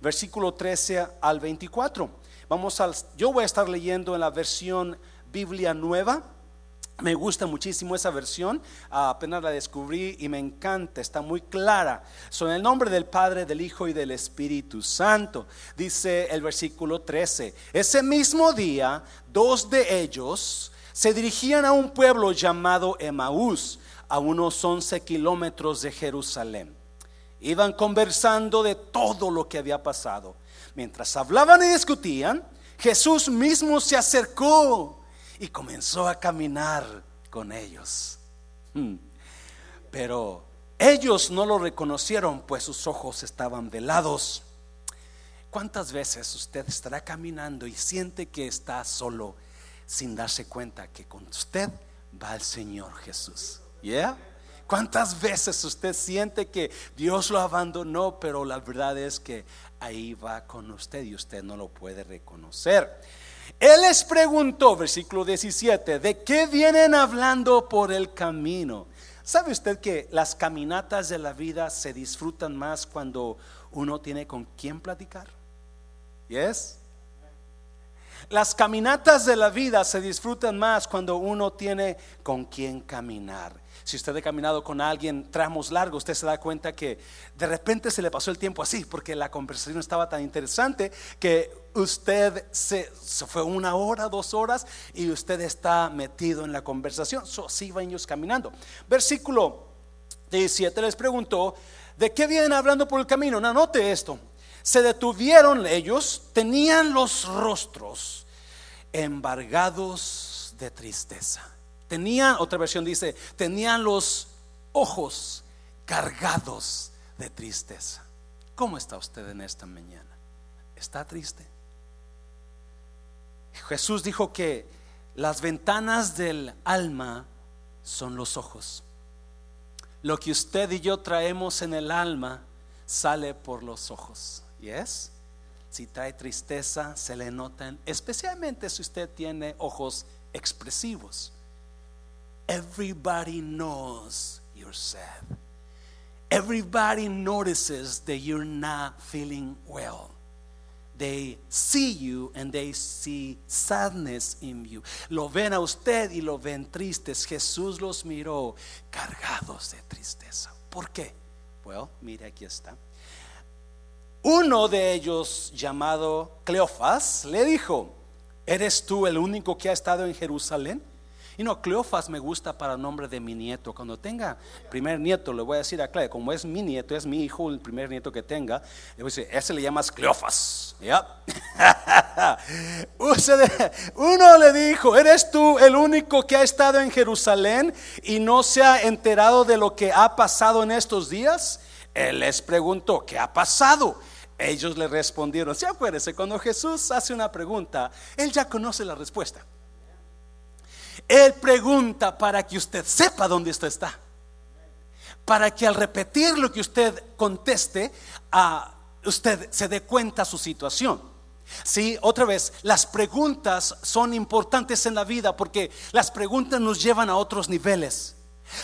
versículo 13 al 24. Vamos al, yo voy a estar leyendo en la versión Biblia Nueva. Me gusta muchísimo esa versión, apenas la descubrí y me encanta, está muy clara. Son el nombre del Padre, del Hijo y del Espíritu Santo. Dice el versículo 13, ese mismo día, dos de ellos se dirigían a un pueblo llamado Emaús, a unos 11 kilómetros de Jerusalén. Iban conversando de todo lo que había pasado. Mientras hablaban y discutían, Jesús mismo se acercó y comenzó a caminar con ellos. Hmm. Pero ellos no lo reconocieron, pues sus ojos estaban velados. ¿Cuántas veces usted estará caminando y siente que está solo sin darse cuenta que con usted va el Señor Jesús? ¿Yeah? ¿Cuántas veces usted siente que Dios lo abandonó, pero la verdad es que ahí va con usted y usted no lo puede reconocer? Él les preguntó, versículo 17, ¿de qué vienen hablando por el camino? ¿Sabe usted que las caminatas de la vida se disfrutan más cuando uno tiene con quién platicar? ¿Yes? Las caminatas de la vida se disfrutan más cuando uno tiene con quién caminar. Si usted ha caminado con alguien tramos largos, usted se da cuenta que de repente se le pasó el tiempo así, porque la conversación estaba tan interesante que usted se, fue una hora, dos horas y usted está metido en la conversación. So, así van ellos caminando. Versículo 17 les preguntó, ¿de qué vienen hablando por el camino? No, note esto. Se detuvieron ellos, tenían los rostros embargados de tristeza. Tenían, otra versión dice, tenían los ojos cargados de tristeza. ¿Cómo está usted en esta mañana? ¿Está triste? Jesús dijo que las ventanas del alma son los ojos. Lo que usted y yo traemos en el alma sale por los ojos. ¿Yes? Si trae tristeza, se le notan, especialmente si usted tiene ojos expresivos. Everybody knows you're sad. Everybody notices that you're not feeling well. They see you and they see sadness in you. Lo ven a usted y lo ven tristes. Jesús los miró cargados de tristeza. ¿Por qué? Well, mire aquí está. Uno de ellos, llamado Cleofas, le dijo: ¿Eres tú el único que ha estado en Jerusalén? Y no, Cleofas me gusta para el nombre de mi nieto. Cuando tenga primer nieto, le voy a decir a Clay, como es mi nieto, es mi hijo, el primer nieto que tenga, le voy a decir, ese le llamas Cleofas. ¿Ya? Uno le dijo, ¿eres tú el único que ha estado en Jerusalén y no se ha enterado de lo que ha pasado en estos días? Él les preguntó, ¿qué ha pasado? Ellos le respondieron, si acuérdese, cuando Jesús hace una pregunta, él ya conoce la respuesta. Él pregunta para que usted sepa dónde usted está. Para que al repetir lo que usted conteste, a usted se dé cuenta su situación. Sí, otra vez, las preguntas son importantes en la vida porque las preguntas nos llevan a otros niveles.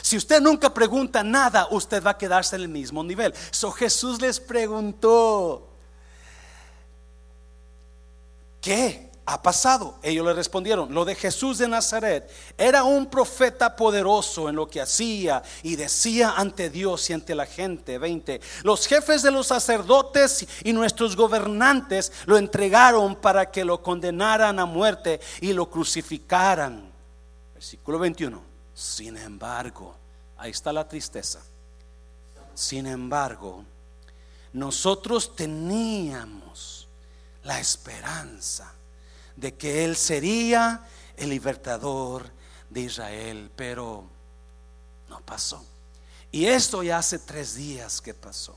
Si usted nunca pregunta nada, usted va a quedarse en el mismo nivel. So Jesús les preguntó, ¿qué? Ha pasado? Ellos le respondieron, lo de Jesús de Nazaret era un profeta poderoso en lo que hacía y decía ante Dios y ante la gente. 20. Los jefes de los sacerdotes y nuestros gobernantes lo entregaron para que lo condenaran a muerte y lo crucificaran. Versículo 21. Sin embargo, ahí está la tristeza. Sin embargo, nosotros teníamos la esperanza de que Él sería el libertador de Israel, pero no pasó. Y esto ya hace tres días que pasó.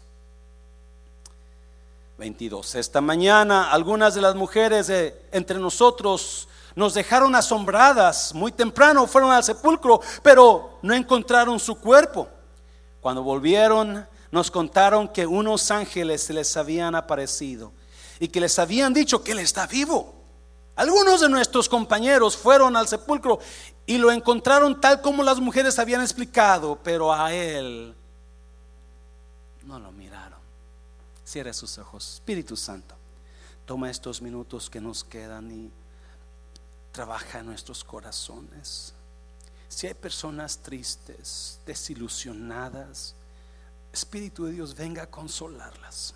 22. Esta mañana algunas de las mujeres de, entre nosotros nos dejaron asombradas. Muy temprano fueron al sepulcro, pero no encontraron su cuerpo. Cuando volvieron, nos contaron que unos ángeles les habían aparecido y que les habían dicho que él está vivo. Algunos de nuestros compañeros fueron al sepulcro y lo encontraron tal como las mujeres habían explicado, pero a él no lo miraron. Cierre sus ojos. Espíritu Santo, toma estos minutos que nos quedan y trabaja en nuestros corazones. Si hay personas tristes, desilusionadas, Espíritu de Dios venga a consolarlas.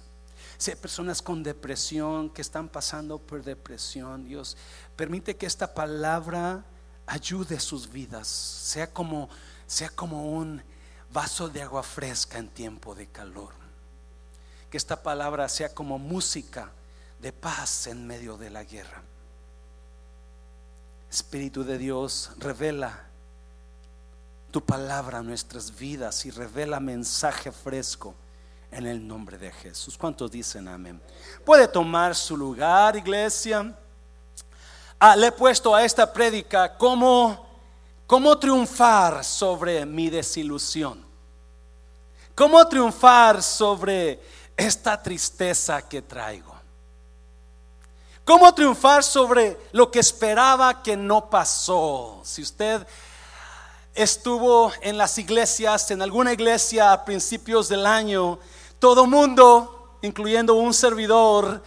Si hay personas con depresión que están pasando por depresión, Dios permite que esta palabra ayude sus vidas, sea como sea como un vaso de agua fresca en tiempo de calor. Que esta palabra sea como música de paz en medio de la guerra. Espíritu de Dios, revela tu palabra a nuestras vidas y revela mensaje fresco en el nombre de Jesús. ¿Cuántos dicen amén? Puede tomar su lugar, iglesia. Ah, le he puesto a esta prédica cómo, cómo triunfar sobre mi desilusión. Cómo triunfar sobre esta tristeza que traigo. Cómo triunfar sobre lo que esperaba que no pasó. Si usted estuvo en las iglesias, en alguna iglesia a principios del año, todo mundo, incluyendo un servidor,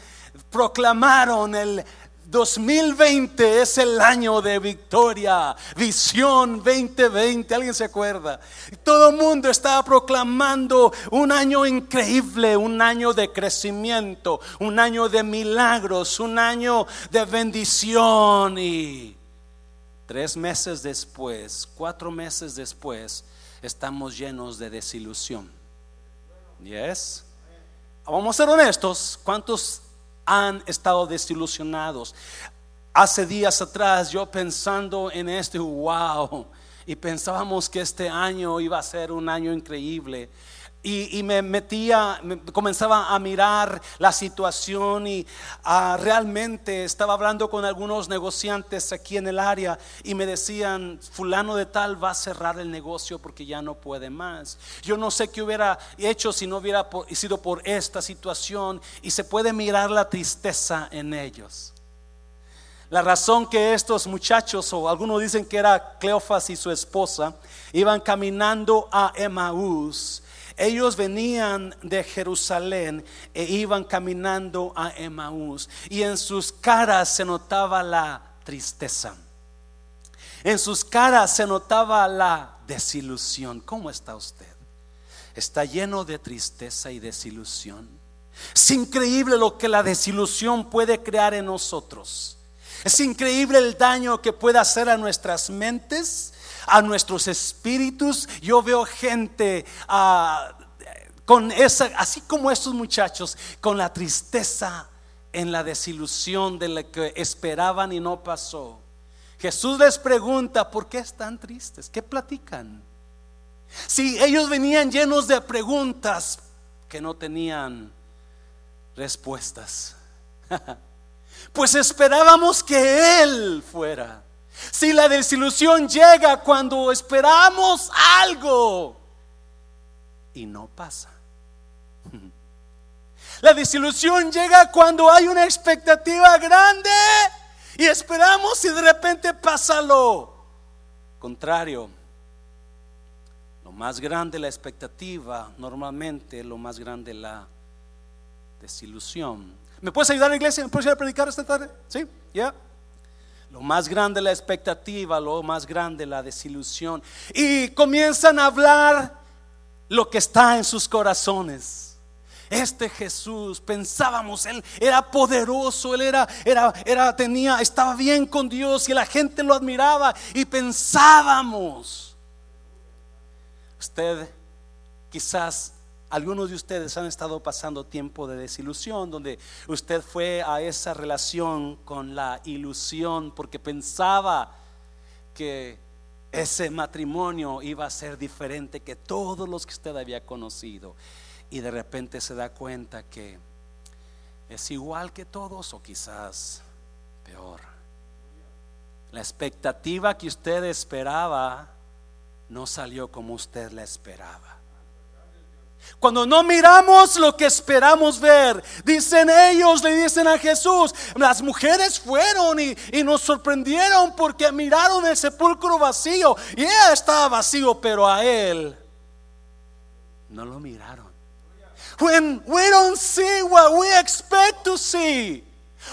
proclamaron el 2020 es el año de victoria, visión 2020, ¿alguien se acuerda? Todo el mundo estaba proclamando un año increíble, un año de crecimiento, un año de milagros, un año de bendición y Tres meses después, cuatro meses después, estamos llenos de desilusión. Yes. Vamos a ser honestos. ¿Cuántos han estado desilusionados? Hace días atrás yo pensando en este, wow, y pensábamos que este año iba a ser un año increíble y, me metía, comenzaba a mirar la situación y ah, realmente estaba hablando con algunos negociantes aquí en el área y me decían, fulano de tal va a cerrar el negocio porque ya no puede más. Yo no sé qué hubiera hecho si no hubiera sido por esta situación y se puede mirar la tristeza en ellos. La razón que estos muchachos, o algunos dicen que era Cleofas y su esposa, iban caminando a Emaús ellos venían de Jerusalén e iban caminando a Emaús y en sus caras se notaba la tristeza. En sus caras se notaba la desilusión. ¿Cómo está usted? Está lleno de tristeza y desilusión. Es increíble lo que la desilusión puede crear en nosotros. Es increíble el daño que puede hacer a nuestras mentes, a nuestros espíritus. Yo veo gente ah, con esa, así como estos muchachos, con la tristeza en la desilusión de lo que esperaban y no pasó. Jesús les pregunta, ¿por qué están tristes? ¿Qué platican? Si ellos venían llenos de preguntas que no tenían respuestas. Pues esperábamos que Él fuera. Si la desilusión llega cuando esperamos algo y no pasa. La desilusión llega cuando hay una expectativa grande y esperamos y de repente pasa lo contrario. Lo más grande la expectativa, normalmente lo más grande la desilusión. ¿Me puedes ayudar, iglesia? ¿Me puedes ayudar a predicar esta tarde? ¿Sí? ¿Ya? Lo más grande la expectativa, lo más grande la desilusión. Y comienzan a hablar lo que está en sus corazones. Este Jesús, pensábamos, él era poderoso, él era, era, era, tenía, estaba bien con Dios y la gente lo admiraba y pensábamos. Usted, quizás algunos de ustedes han estado pasando tiempo de desilusión, donde usted fue a esa relación con la ilusión porque pensaba que ese matrimonio iba a ser diferente que todos los que usted había conocido. Y de repente se da cuenta que es igual que todos o quizás peor. La expectativa que usted esperaba no salió como usted la esperaba. Cuando no miramos lo que esperamos ver, dicen ellos, le dicen a Jesús, las mujeres fueron y, nos sorprendieron porque miraron el sepulcro vacío y estaba vacío, pero a él no lo miraron. When we don't see what we expect to see.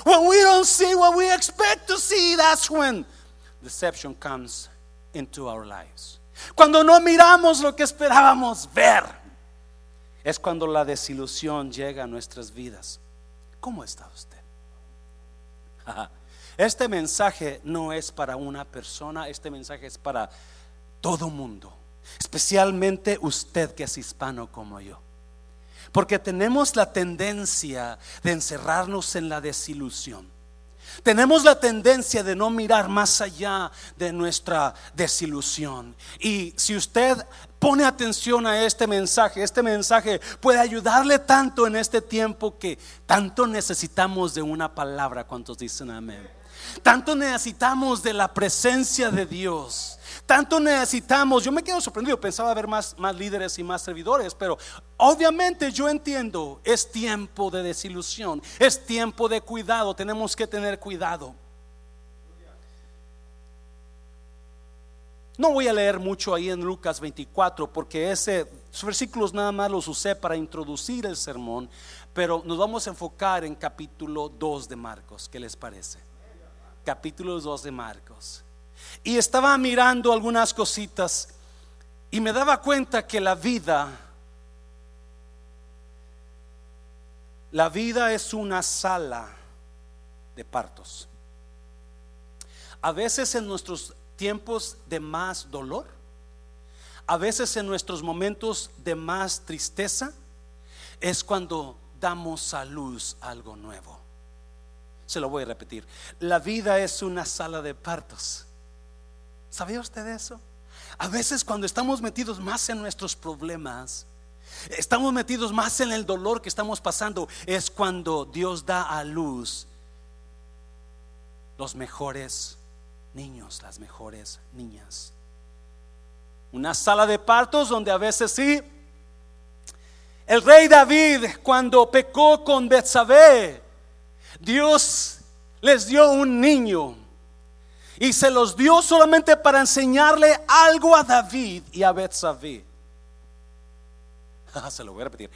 When we don't see what we expect to see, that's when deception comes into our lives. Cuando no miramos lo que esperábamos ver, es cuando la desilusión llega a nuestras vidas. ¿Cómo está usted? Este mensaje no es para una persona, este mensaje es para todo mundo, especialmente usted que es hispano como yo. Porque tenemos la tendencia de encerrarnos en la desilusión. Tenemos la tendencia de no mirar más allá de nuestra desilusión. Y si usted pone atención a este mensaje, este mensaje puede ayudarle tanto en este tiempo que tanto necesitamos de una palabra. ¿Cuántos dicen amén? Tanto necesitamos de la presencia de Dios. Tanto necesitamos, yo me quedo sorprendido, pensaba haber más, más líderes y más servidores, pero obviamente yo entiendo, es tiempo de desilusión, es tiempo de cuidado, tenemos que tener cuidado. No voy a leer mucho ahí en Lucas 24 porque ese, versículos nada más los usé para introducir el sermón, pero nos vamos a enfocar en capítulo 2 de Marcos. ¿Qué les parece? Capítulo 2 de Marcos. Y estaba mirando algunas cositas y me daba cuenta que la vida, la vida es una sala de partos. A veces en nuestros tiempos de más dolor, a veces en nuestros momentos de más tristeza, es cuando damos a luz algo nuevo. Se lo voy a repetir. La vida es una sala de partos. ¿Sabía usted eso? A veces cuando estamos metidos más en nuestros problemas, estamos metidos más en el dolor que estamos pasando, es cuando Dios da a luz los mejores niños, las mejores niñas. Una sala de partos donde a veces sí, el rey David cuando pecó con Betsabé, Dios les dio un niño y se los dio solamente para enseñarle algo a David y a Betsabé. se lo voy a repetir.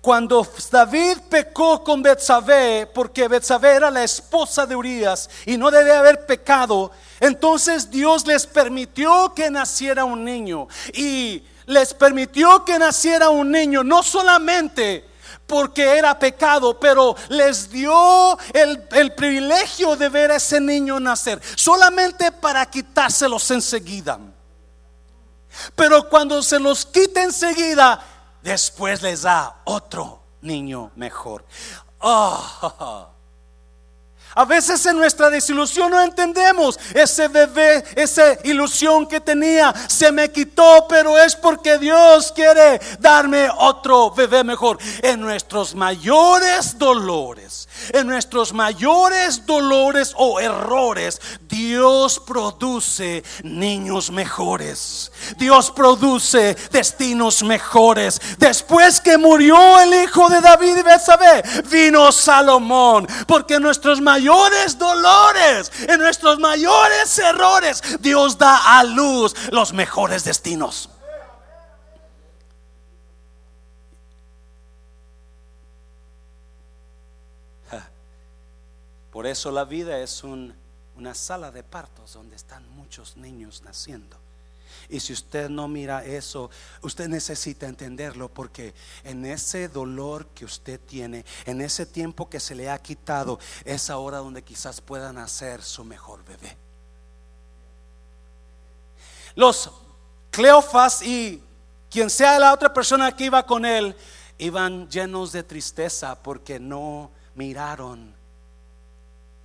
Cuando David pecó con Betsabé, porque Betsabé era la esposa de Urias y no debe haber pecado, entonces Dios les permitió que naciera un niño y les permitió que naciera un niño, no solamente porque era pecado, pero les dio el, el, privilegio de ver a ese niño nacer, solamente para quitárselos enseguida. Pero cuando se los quita enseguida, después les da otro niño mejor. Oh, a veces en nuestra desilusión no entendemos ese bebé, esa ilusión que tenía, se me quitó, pero es porque Dios quiere darme otro bebé mejor. En nuestros mayores dolores, en nuestros mayores dolores o errores, Dios produce niños mejores. Dios produce destinos mejores. Después que murió el hijo de David y Betsabé, vino Salomón, porque nuestros mayores dolores, en nuestros mayores errores, Dios da a luz los mejores destinos. Por eso la vida es una sala de partos donde están muchos niños naciendo. Y si usted no mira eso, usted necesita entenderlo porque en ese dolor que usted tiene, en ese tiempo que se le ha quitado, es ahora donde quizás pueda nacer su mejor bebé. Los Cleofas y quien sea la otra persona que iba con él, iban llenos de tristeza porque no miraron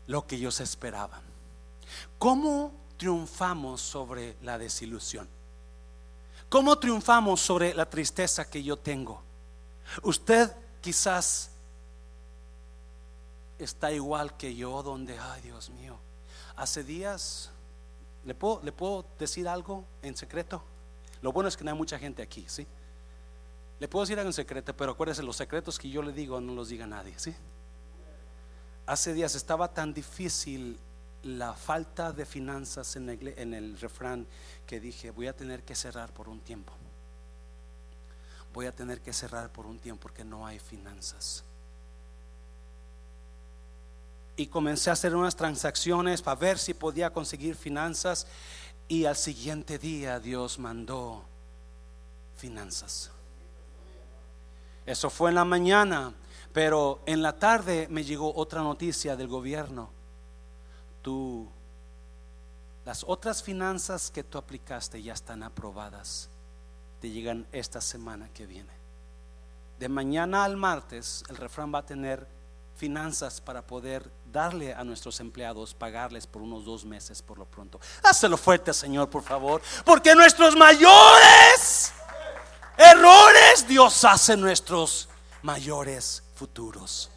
lo que ellos esperaban. ¿Cómo triunfamos sobre la desilusión? ¿Cómo triunfamos sobre la tristeza que yo tengo? Usted quizás está igual que yo, donde, ay Dios mío, hace días, ¿le puedo, ¿le puedo decir algo en secreto? Lo bueno es que no hay mucha gente aquí, ¿sí? Le puedo decir algo en secreto, pero acuérdese, los secretos que yo le digo no los diga nadie, ¿sí? Hace días estaba tan difícil la falta de finanzas en el, refrán que dije, voy a tener que cerrar por un tiempo. voy a tener que cerrar por un tiempo porque no hay finanzas. Y comencé a hacer unas transacciones para ver si podía conseguir finanzas y al siguiente día Dios mandó finanzas. Eso fue en la mañana, pero en la tarde me llegó otra noticia del gobierno. Tú, las otras finanzas que tú aplicaste ya están aprobadas. Te llegan esta semana que viene. De mañana al martes, el refrán va a tener finanzas para poder darle a nuestros empleados, pagarles por unos dos meses por lo pronto. Hácelo fuerte, Señor, por favor. Porque nuestros mayores errores Dios hace nuestros mayores futuros.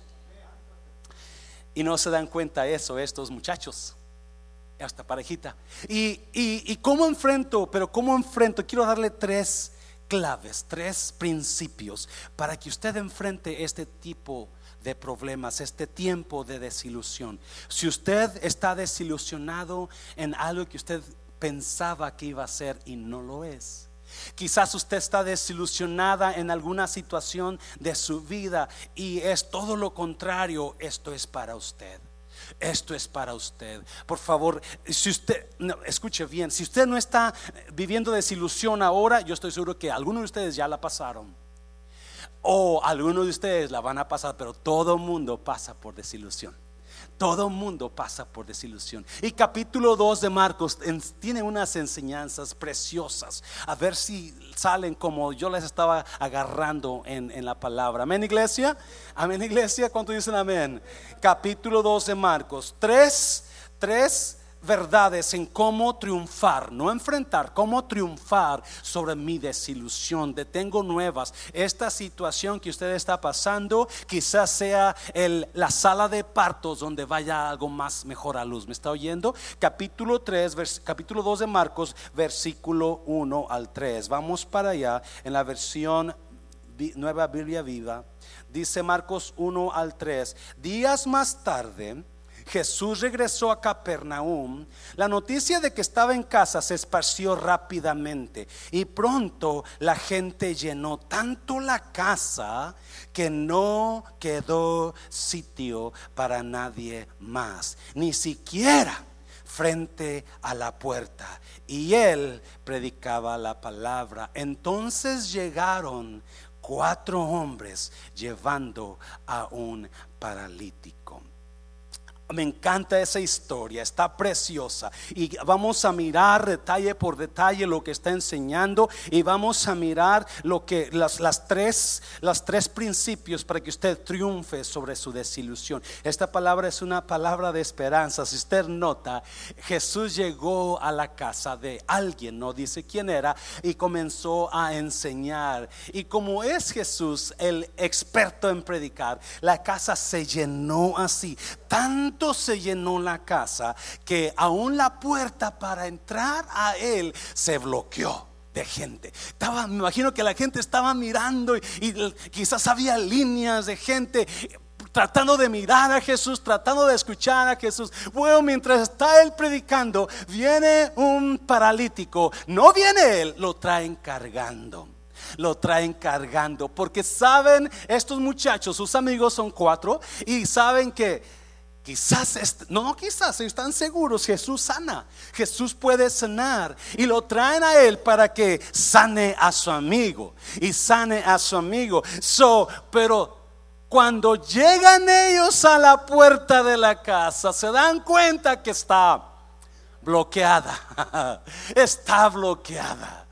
Y no se dan cuenta eso estos muchachos, hasta parejita. Y, y, y cómo enfrento, pero cómo enfrento, quiero darle tres claves, tres principios para que usted enfrente este tipo de problemas, este tiempo de desilusión. Si usted está desilusionado en algo que usted pensaba que iba a ser y no lo es. Quizás usted está desilusionada en alguna situación de su vida y es todo lo contrario, esto es para usted. Esto es para usted. Por favor, si usted, escuche bien, si usted no está viviendo desilusión ahora, yo estoy seguro que algunos de ustedes ya la pasaron. O algunos de ustedes la van a pasar, pero todo mundo pasa por desilusión. Todo mundo pasa por desilusión. Y capítulo 2 de Marcos tiene unas enseñanzas preciosas. A ver si salen como yo les estaba agarrando en, en la palabra. Amén, iglesia. Amén, iglesia. ¿Cuánto dicen amén? Capítulo 2 de Marcos. Tres, tres verdades en cómo triunfar, no enfrentar, cómo triunfar sobre mi desilusión. De tengo nuevas. Esta situación que usted está pasando quizás sea el, la sala de partos donde vaya algo más mejor a luz. ¿Me está oyendo? Capítulo 3, capítulo 2 de Marcos, versículo 1 al 3. Vamos para allá en la versión Nueva Biblia Viva. Dice Marcos 1 al 3. Días más tarde Jesús regresó a Capernaum, la noticia de que estaba en casa se esparció rápidamente y pronto la gente llenó tanto la casa que no quedó sitio para nadie más, ni siquiera frente a la puerta. Y él predicaba la palabra. Entonces llegaron cuatro hombres llevando a un paralítico. Me encanta esa historia, está preciosa. Y vamos a mirar detalle por detalle lo que está enseñando y vamos a mirar lo que las, tres tres principios para que usted triunfe sobre su desilusión. Esta palabra es una palabra de esperanza. Si usted nota, Jesús llegó a la casa de alguien, no dice quién era, y comenzó a enseñar. Y como es Jesús el experto en predicar, la casa se llenó así. Tanto se llenó la casa que aún la puerta para entrar a él se bloqueó de gente. Estaba, me imagino que la gente estaba mirando y, quizás había líneas de gente tratando de mirar a Jesús, tratando de escuchar a Jesús. Bueno, mientras está él predicando, viene un paralítico. No viene él, lo traen cargando. Lo traen cargando. Porque saben, estos muchachos, sus amigos son cuatro, y saben que Quizás, no, quizás están seguros, Jesús sana, Jesús puede sanar y lo traen a él para que sane a su amigo y sane a su amigo. So, pero cuando llegan ellos a la puerta de la casa, se dan cuenta que está bloqueada, está bloqueada.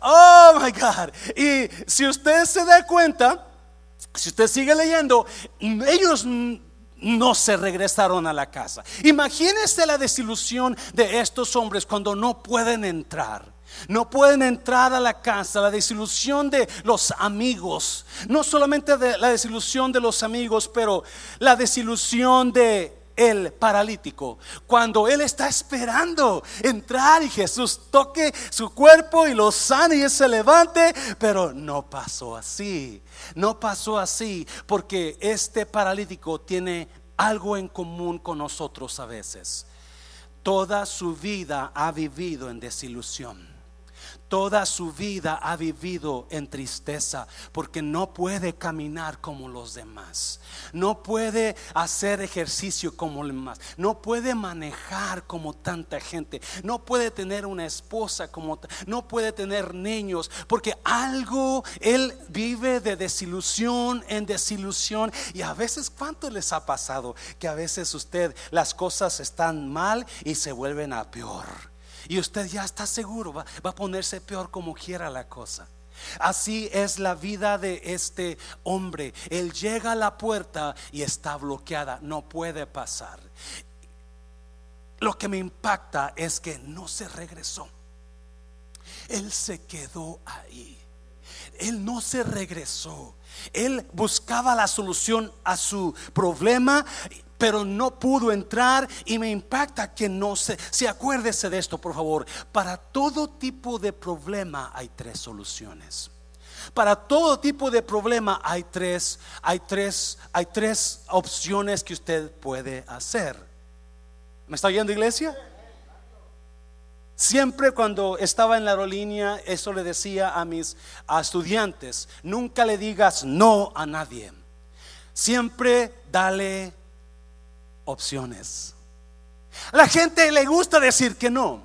Oh my God. Y si usted se da cuenta, si usted sigue leyendo, ellos no se regresaron a la casa. Imagínese la desilusión de estos hombres cuando no pueden entrar. No pueden entrar a la casa, la desilusión de los amigos, no solamente de la desilusión de los amigos, pero la desilusión de el paralítico, cuando él está esperando entrar y Jesús toque su cuerpo y lo sane y se levante, pero no pasó así, no pasó así, porque este paralítico tiene algo en común con nosotros a veces. Toda su vida ha vivido en desilusión toda su vida ha vivido en tristeza porque no puede caminar como los demás, no puede hacer ejercicio como los demás, no puede manejar como tanta gente, no puede tener una esposa como, no puede tener niños, porque algo él vive de desilusión en desilusión. Y a veces cuánto les ha pasado que a veces usted las cosas están mal y se vuelven a peor. Y usted ya está seguro, va, va a ponerse peor como quiera la cosa. Así es la vida de este hombre. Él llega a la puerta y está bloqueada, no puede pasar. Lo que me impacta es que no se regresó. Él se quedó ahí. Él no se regresó. Él buscaba la solución a su problema pero no pudo entrar y me impacta que no se, si acuérdese de esto, por favor, para todo tipo de problema hay tres soluciones. Para todo tipo de problema hay tres, hay tres, hay tres opciones que usted puede hacer. ¿Me está oyendo iglesia? Siempre cuando estaba en la aerolínea, eso le decía a mis estudiantes, nunca le digas no a nadie. Siempre dale opciones. La gente le gusta decir que no,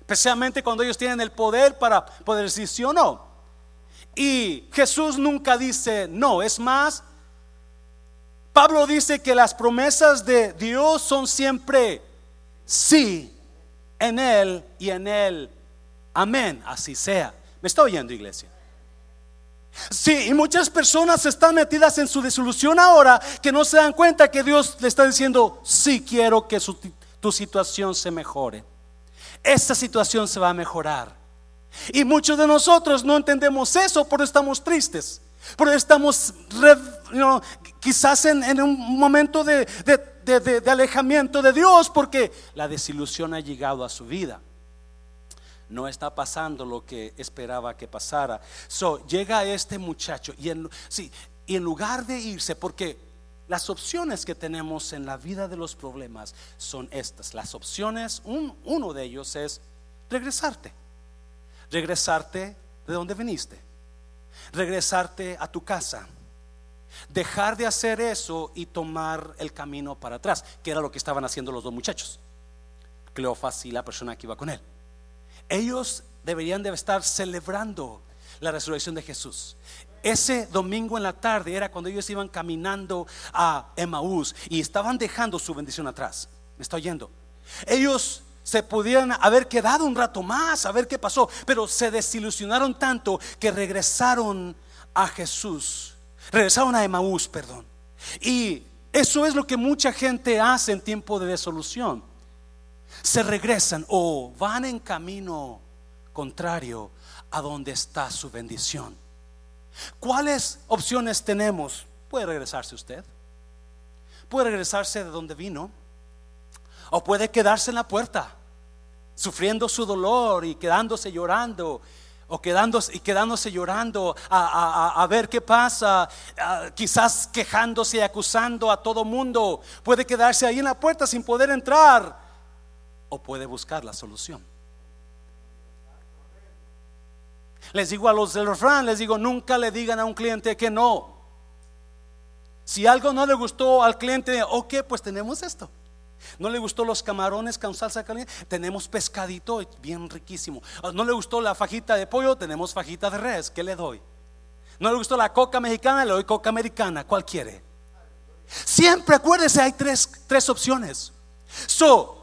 especialmente cuando ellos tienen el poder para poder decir sí o no. Y Jesús nunca dice no, es más, Pablo dice que las promesas de Dios son siempre sí en Él y en Él. Amén, así sea. ¿Me está oyendo, iglesia? Sí, y muchas personas están metidas en su disolución ahora que no se dan cuenta que Dios le está diciendo, sí quiero que tu situación se mejore. Esta situación se va a mejorar. Y muchos de nosotros no entendemos eso, por estamos tristes. Por estamos quizás en, un momento de alejamiento de Dios porque la desilusión ha llegado a su vida no está pasando lo que esperaba que pasara. So, llega este muchacho y en, sí, y en lugar de irse, porque las opciones que tenemos en la vida de los problemas son estas. Las opciones, uno de ellos es regresarte. Regresarte de donde viniste. Regresarte a tu casa. Dejar de hacer eso y tomar el camino para atrás, que era lo que estaban haciendo los dos muchachos. Cleofas y la persona que iba con él ellos deberían de estar celebrando la resurrección de Jesús. Ese domingo en la tarde era cuando ellos iban caminando a Emaús y estaban dejando su bendición atrás. ¿Me está oyendo? Ellos se pudieran haber quedado un rato más a ver qué pasó, pero se desilusionaron tanto que regresaron a Jesús. Regresaron a Emaús, perdón. Y eso es lo que mucha gente hace en tiempo de desolución se regresan o van en camino contrario a donde está su bendición. ¿Cuáles opciones tenemos? Puede regresarse usted. Puede regresarse de donde vino. O puede quedarse en la puerta, sufriendo su dolor y quedándose llorando. O quedándose, y quedándose llorando a, ver qué pasa, quizás quejándose y acusando a todo mundo. Puede quedarse ahí en la puerta sin poder entrar o puede buscar la solución. Les digo a los del refrán, les digo, nunca le digan a un cliente que no. Si algo no le gustó al cliente, ok, pues tenemos esto. No le gustó los camarones con salsa caliente, tenemos pescadito bien riquísimo. No le gustó la fajita de pollo, tenemos fajita de res, ¿qué le doy? No le gustó la coca mexicana, le doy coca americana, ¿cuál quiere? Siempre acuérdese, hay tres, tres opciones. So,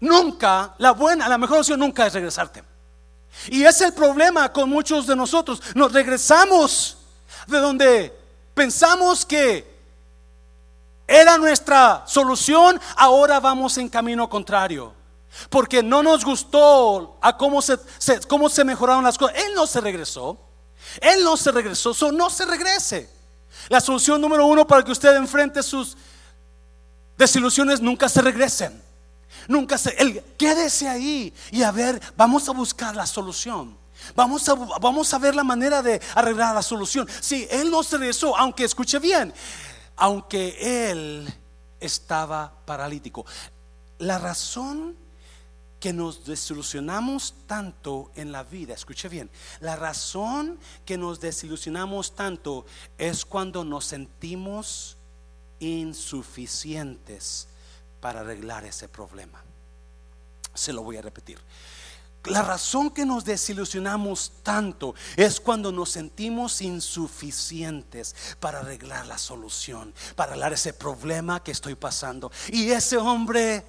Nunca, la buena, la mejor opción nunca es regresarte. Y es el problema con muchos de nosotros. Nos regresamos de donde pensamos que era nuestra solución, ahora vamos en camino contrario. Porque no nos gustó a cómo se, cómo se mejoraron las cosas. Él no se regresó. Él no se regresó. no se regrese. La solución número uno para que usted enfrente sus desilusiones nunca se regresen. Nunca se, él, quédese ahí y a ver, vamos a buscar la solución. Vamos a, vamos a ver la manera de arreglar la solución. Si él no se regresó, aunque escuche bien, aunque él estaba paralítico. La razón que nos desilusionamos tanto en la vida, escuche bien, la razón que nos desilusionamos tanto es cuando nos sentimos insuficientes para arreglar ese problema. Se lo voy a repetir. La razón que nos desilusionamos tanto es cuando nos sentimos insuficientes para arreglar la solución, para arreglar ese problema que estoy pasando. Y ese hombre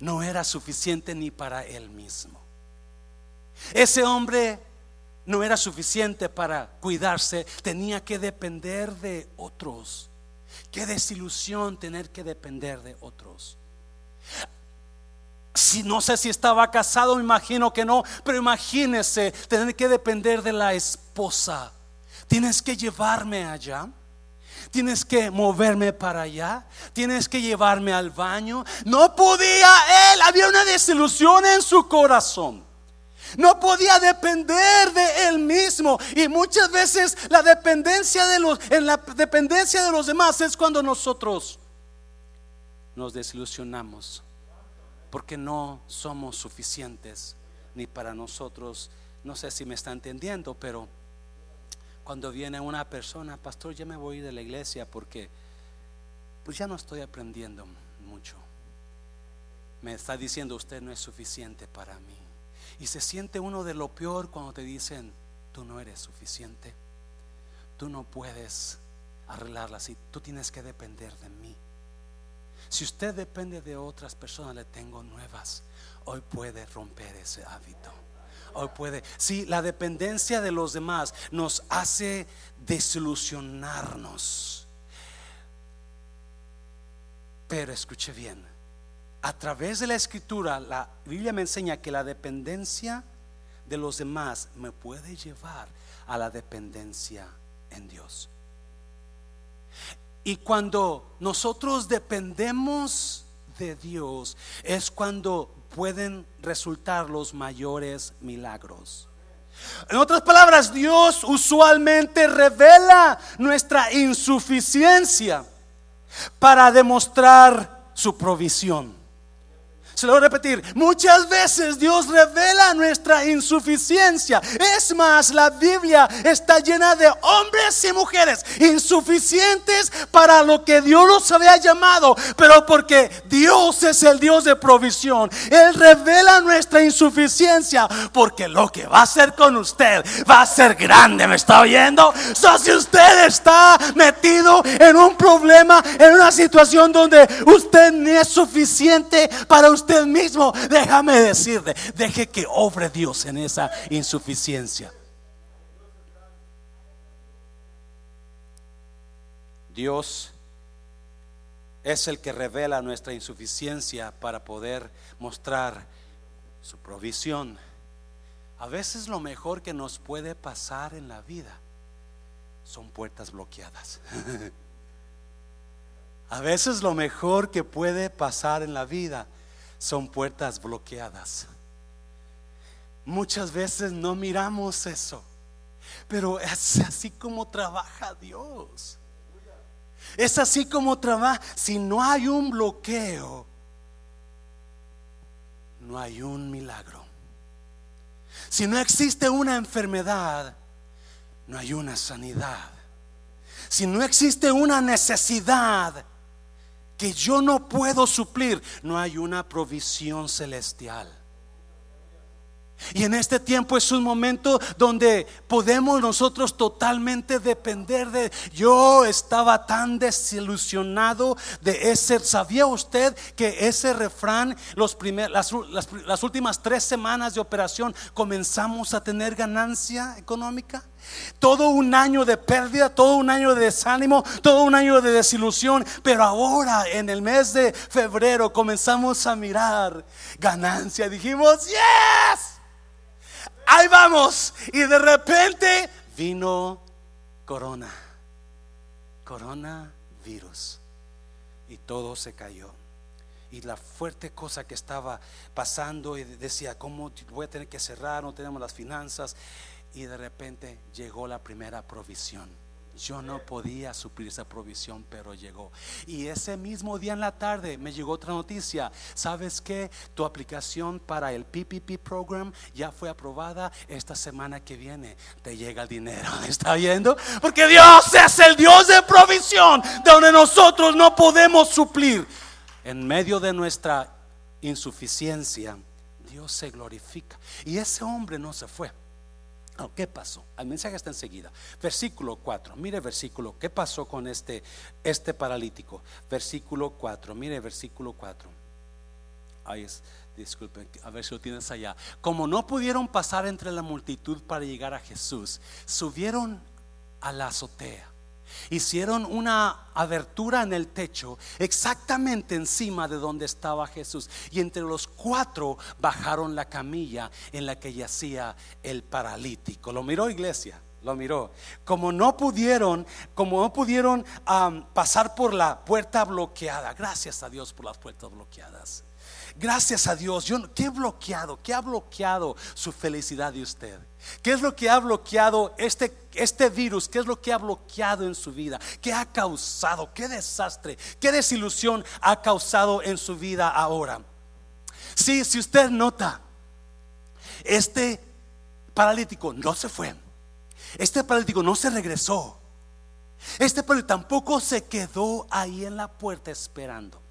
no era suficiente ni para él mismo. Ese hombre no era suficiente para cuidarse, tenía que depender de otros. Qué desilusión tener que depender de otros. Si no sé si estaba casado, me imagino que no, pero imagínese tener que depender de la esposa. Tienes que llevarme allá. Tienes que moverme para allá. Tienes que llevarme al baño. No podía él. Había una desilusión en su corazón. No podía depender de él mismo. Y muchas veces la dependencia de los, en la dependencia de los demás es cuando nosotros nos desilusionamos. Porque no somos suficientes ni para nosotros. No sé si me está entendiendo, pero cuando viene una persona, pastor, ya me voy de la iglesia porque pues ya no estoy aprendiendo mucho. Me está diciendo usted no es suficiente para mí. Y se siente uno de lo peor cuando te dicen, tú no eres suficiente. Tú no puedes arreglarla así. Tú tienes que depender de mí. Si usted depende de otras personas, le tengo nuevas. Hoy puede romper ese hábito hoy puede. Si la dependencia de los demás nos hace desilusionarnos. Pero escuche bien, a través de la escritura, la Biblia me enseña que la dependencia de los demás me puede llevar a la dependencia en Dios. Y cuando nosotros dependemos de Dios, es cuando pueden resultar los mayores milagros. En otras palabras, Dios usualmente revela nuestra insuficiencia para demostrar su provisión. Se lo voy a repetir. Muchas veces Dios revela nuestra insuficiencia. Es más, la Biblia está llena de hombres y mujeres insuficientes para lo que Dios los había llamado. Pero porque Dios es el Dios de provisión. Él revela nuestra insuficiencia. Porque lo que va a hacer con usted va a ser grande. ¿Me está oyendo? So, si usted está metido en un problema, en una situación donde usted no es suficiente para usted usted mismo, déjame decirle, deje que obre Dios en esa insuficiencia. Dios es el que revela nuestra insuficiencia para poder mostrar su provisión. A veces lo mejor que nos puede pasar en la vida son puertas bloqueadas. A veces lo mejor que puede pasar en la vida son puertas bloqueadas. Muchas veces no miramos eso, pero es así como trabaja Dios. Es así como trabaja. Si no hay un bloqueo, no hay un milagro. Si no existe una enfermedad, no hay una sanidad. Si no existe una necesidad, que yo no puedo suplir, no hay una provisión celestial. Y en este tiempo es un momento donde podemos nosotros totalmente depender de... Yo estaba tan desilusionado de ese... ¿Sabía usted que ese refrán, los las, las últimas tres semanas de operación, comenzamos a tener ganancia económica? Todo un año de pérdida, todo un año de desánimo, todo un año de desilusión. Pero ahora en el mes de febrero comenzamos a mirar ganancia. Dijimos, yes, ahí vamos. Y de repente vino corona, coronavirus. Y todo se cayó. Y la fuerte cosa que estaba pasando y decía, ¿cómo voy a tener que cerrar? No tenemos las finanzas y de repente llegó la primera provisión. Yo no podía suplir esa provisión, pero llegó. Y ese mismo día en la tarde me llegó otra noticia. ¿Sabes que Tu aplicación para el PPP program ya fue aprobada esta semana que viene. Te llega el dinero. ¿Está viendo? Porque Dios es el Dios de provisión, donde nosotros no podemos suplir. En medio de nuestra insuficiencia, Dios se glorifica. Y ese hombre no se fue. ¿Qué pasó? El mensaje está enseguida. Versículo 4. Mire versículo. ¿Qué pasó con este, este paralítico? Versículo 4. Mire versículo 4. Ahí es. Disculpen, a ver si lo tienes allá. Como no pudieron pasar entre la multitud para llegar a Jesús, subieron a la azotea hicieron una abertura en el techo exactamente encima de donde estaba Jesús. Y entre los cuatro bajaron la camilla en la que yacía el paralítico. ¿Lo miró iglesia? Lo miró. Como no pudieron, como no pudieron pasar por la puerta bloqueada. Gracias a Dios por las puertas bloqueadas. Gracias a Dios. Yo, ¿Qué bloqueado? ¿Qué ha bloqueado su felicidad de usted? ¿Qué es lo que ha bloqueado este, este virus? ¿Qué es lo que ha bloqueado en su vida? ¿Qué ha causado? ¿Qué desastre? ¿Qué desilusión ha causado en su vida ahora? Sí, si usted nota, este paralítico no se fue. Este paralítico no se regresó. Este paralítico tampoco se quedó ahí en la puerta esperando.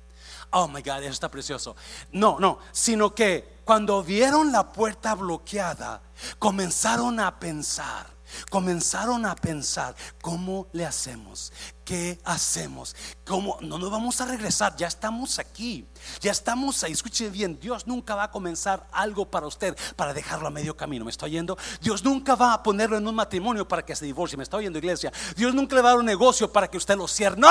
Oh my God, eso está precioso. No, no, sino que cuando vieron la puerta bloqueada, comenzaron a pensar, comenzaron a pensar, ¿cómo le hacemos? ¿Qué hacemos? ¿Cómo? No nos vamos a regresar, ya estamos aquí, ya estamos ahí. Escuchen bien, Dios nunca va a comenzar algo para usted para dejarlo a medio camino. ¿Me está oyendo? Dios nunca va a ponerlo en un matrimonio para que se divorcie. ¿Me está oyendo, iglesia? Dios nunca le va a dar un negocio para que usted lo cierre. ¡No!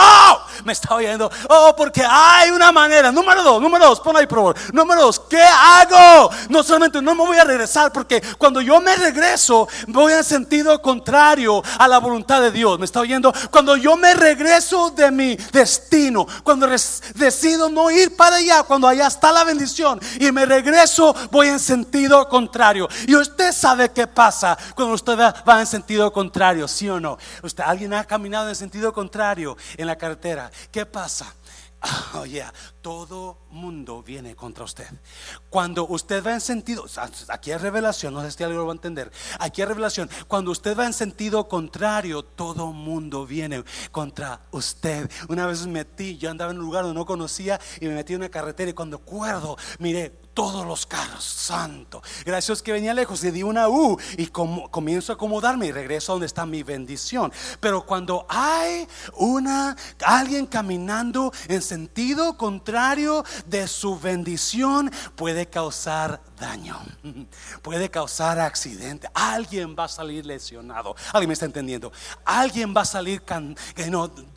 ¿Me está oyendo? Oh, porque hay una manera. Número dos, número dos, pon ahí por favor. Número dos, ¿qué hago? No solamente no me voy a regresar, porque cuando yo me regreso, voy en sentido contrario a la voluntad de Dios. ¿Me está oyendo? Cuando yo me regreso de mi destino, cuando decido no ir para allá, cuando allá está la bendición y me regreso, voy en sentido contrario. Y usted sabe qué pasa cuando usted va en sentido contrario, ¿sí o no? Usted, alguien ha caminado en sentido contrario en la carretera. ¿Qué pasa? Oh, yeah. Todo mundo viene contra usted. Cuando usted va en sentido, aquí hay revelación, no sé si alguien lo va a entender. Aquí hay revelación. Cuando usted va en sentido contrario, todo mundo viene contra usted. Una vez metí, yo andaba en un lugar donde no conocía y me metí en una carretera y cuando acuerdo, miré todos los carros, santo. Gracias que venía lejos y di una U y comienzo a acomodarme y regreso a donde está mi bendición. Pero cuando hay una alguien caminando en sentido contrario de su bendición, puede causar daño, puede causar accidente. Alguien va a salir lesionado. Alguien me está entendiendo. Alguien va a salir con,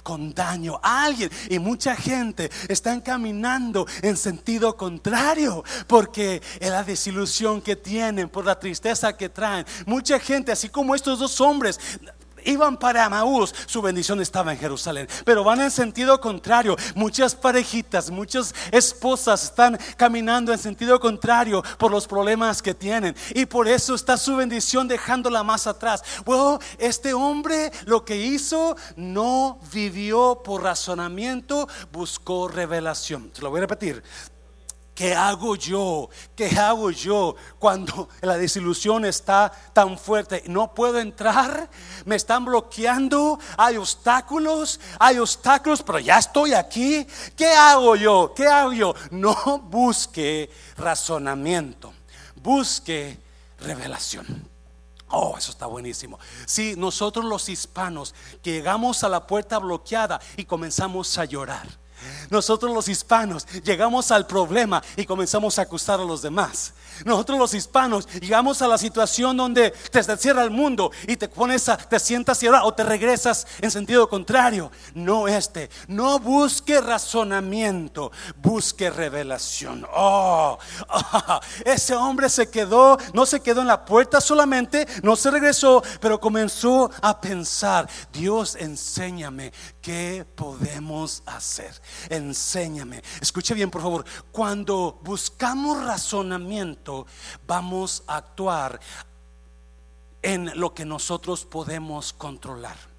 con daño. Alguien y mucha gente están caminando en sentido contrario porque la desilusión que tienen, por la tristeza que traen. Mucha gente, así como estos dos hombres, iban para Maús, su bendición estaba en Jerusalén. Pero van en sentido contrario. Muchas parejitas, muchas esposas están caminando en sentido contrario por los problemas que tienen. Y por eso está su bendición dejándola más atrás. Bueno, este hombre lo que hizo no vivió por razonamiento, buscó revelación. Se lo voy a repetir. ¿Qué hago yo? ¿Qué hago yo cuando la desilusión está tan fuerte? No puedo entrar, me están bloqueando, hay obstáculos, hay obstáculos, pero ya estoy aquí. ¿Qué hago yo? ¿Qué hago yo? No busque razonamiento, busque revelación. Oh, eso está buenísimo. Si sí, nosotros los hispanos llegamos a la puerta bloqueada y comenzamos a llorar nosotros los hispanos llegamos al problema y comenzamos a acusar a los demás. Nosotros los hispanos llegamos a la situación donde te cierra el mundo y te pones a, te sientas y o te regresas en sentido contrario. No este, no busque razonamiento, busque revelación. Oh, oh, ese hombre se quedó, no se quedó en la puerta solamente, no se regresó, pero comenzó a pensar, Dios enséñame qué podemos hacer. Enséñame. Escuche bien, por favor. Cuando buscamos razonamiento, vamos a actuar en lo que nosotros podemos controlar.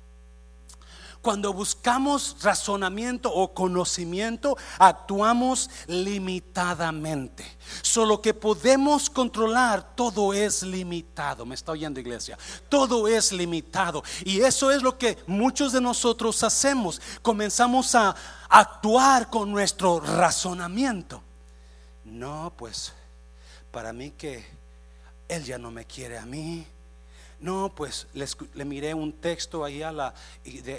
Cuando buscamos razonamiento o conocimiento, actuamos limitadamente. Solo que podemos controlar, todo es limitado. ¿Me está oyendo iglesia? Todo es limitado. Y eso es lo que muchos de nosotros hacemos. Comenzamos a actuar con nuestro razonamiento. No, pues para mí que él ya no me quiere a mí. No, pues le, miré un texto ahí a la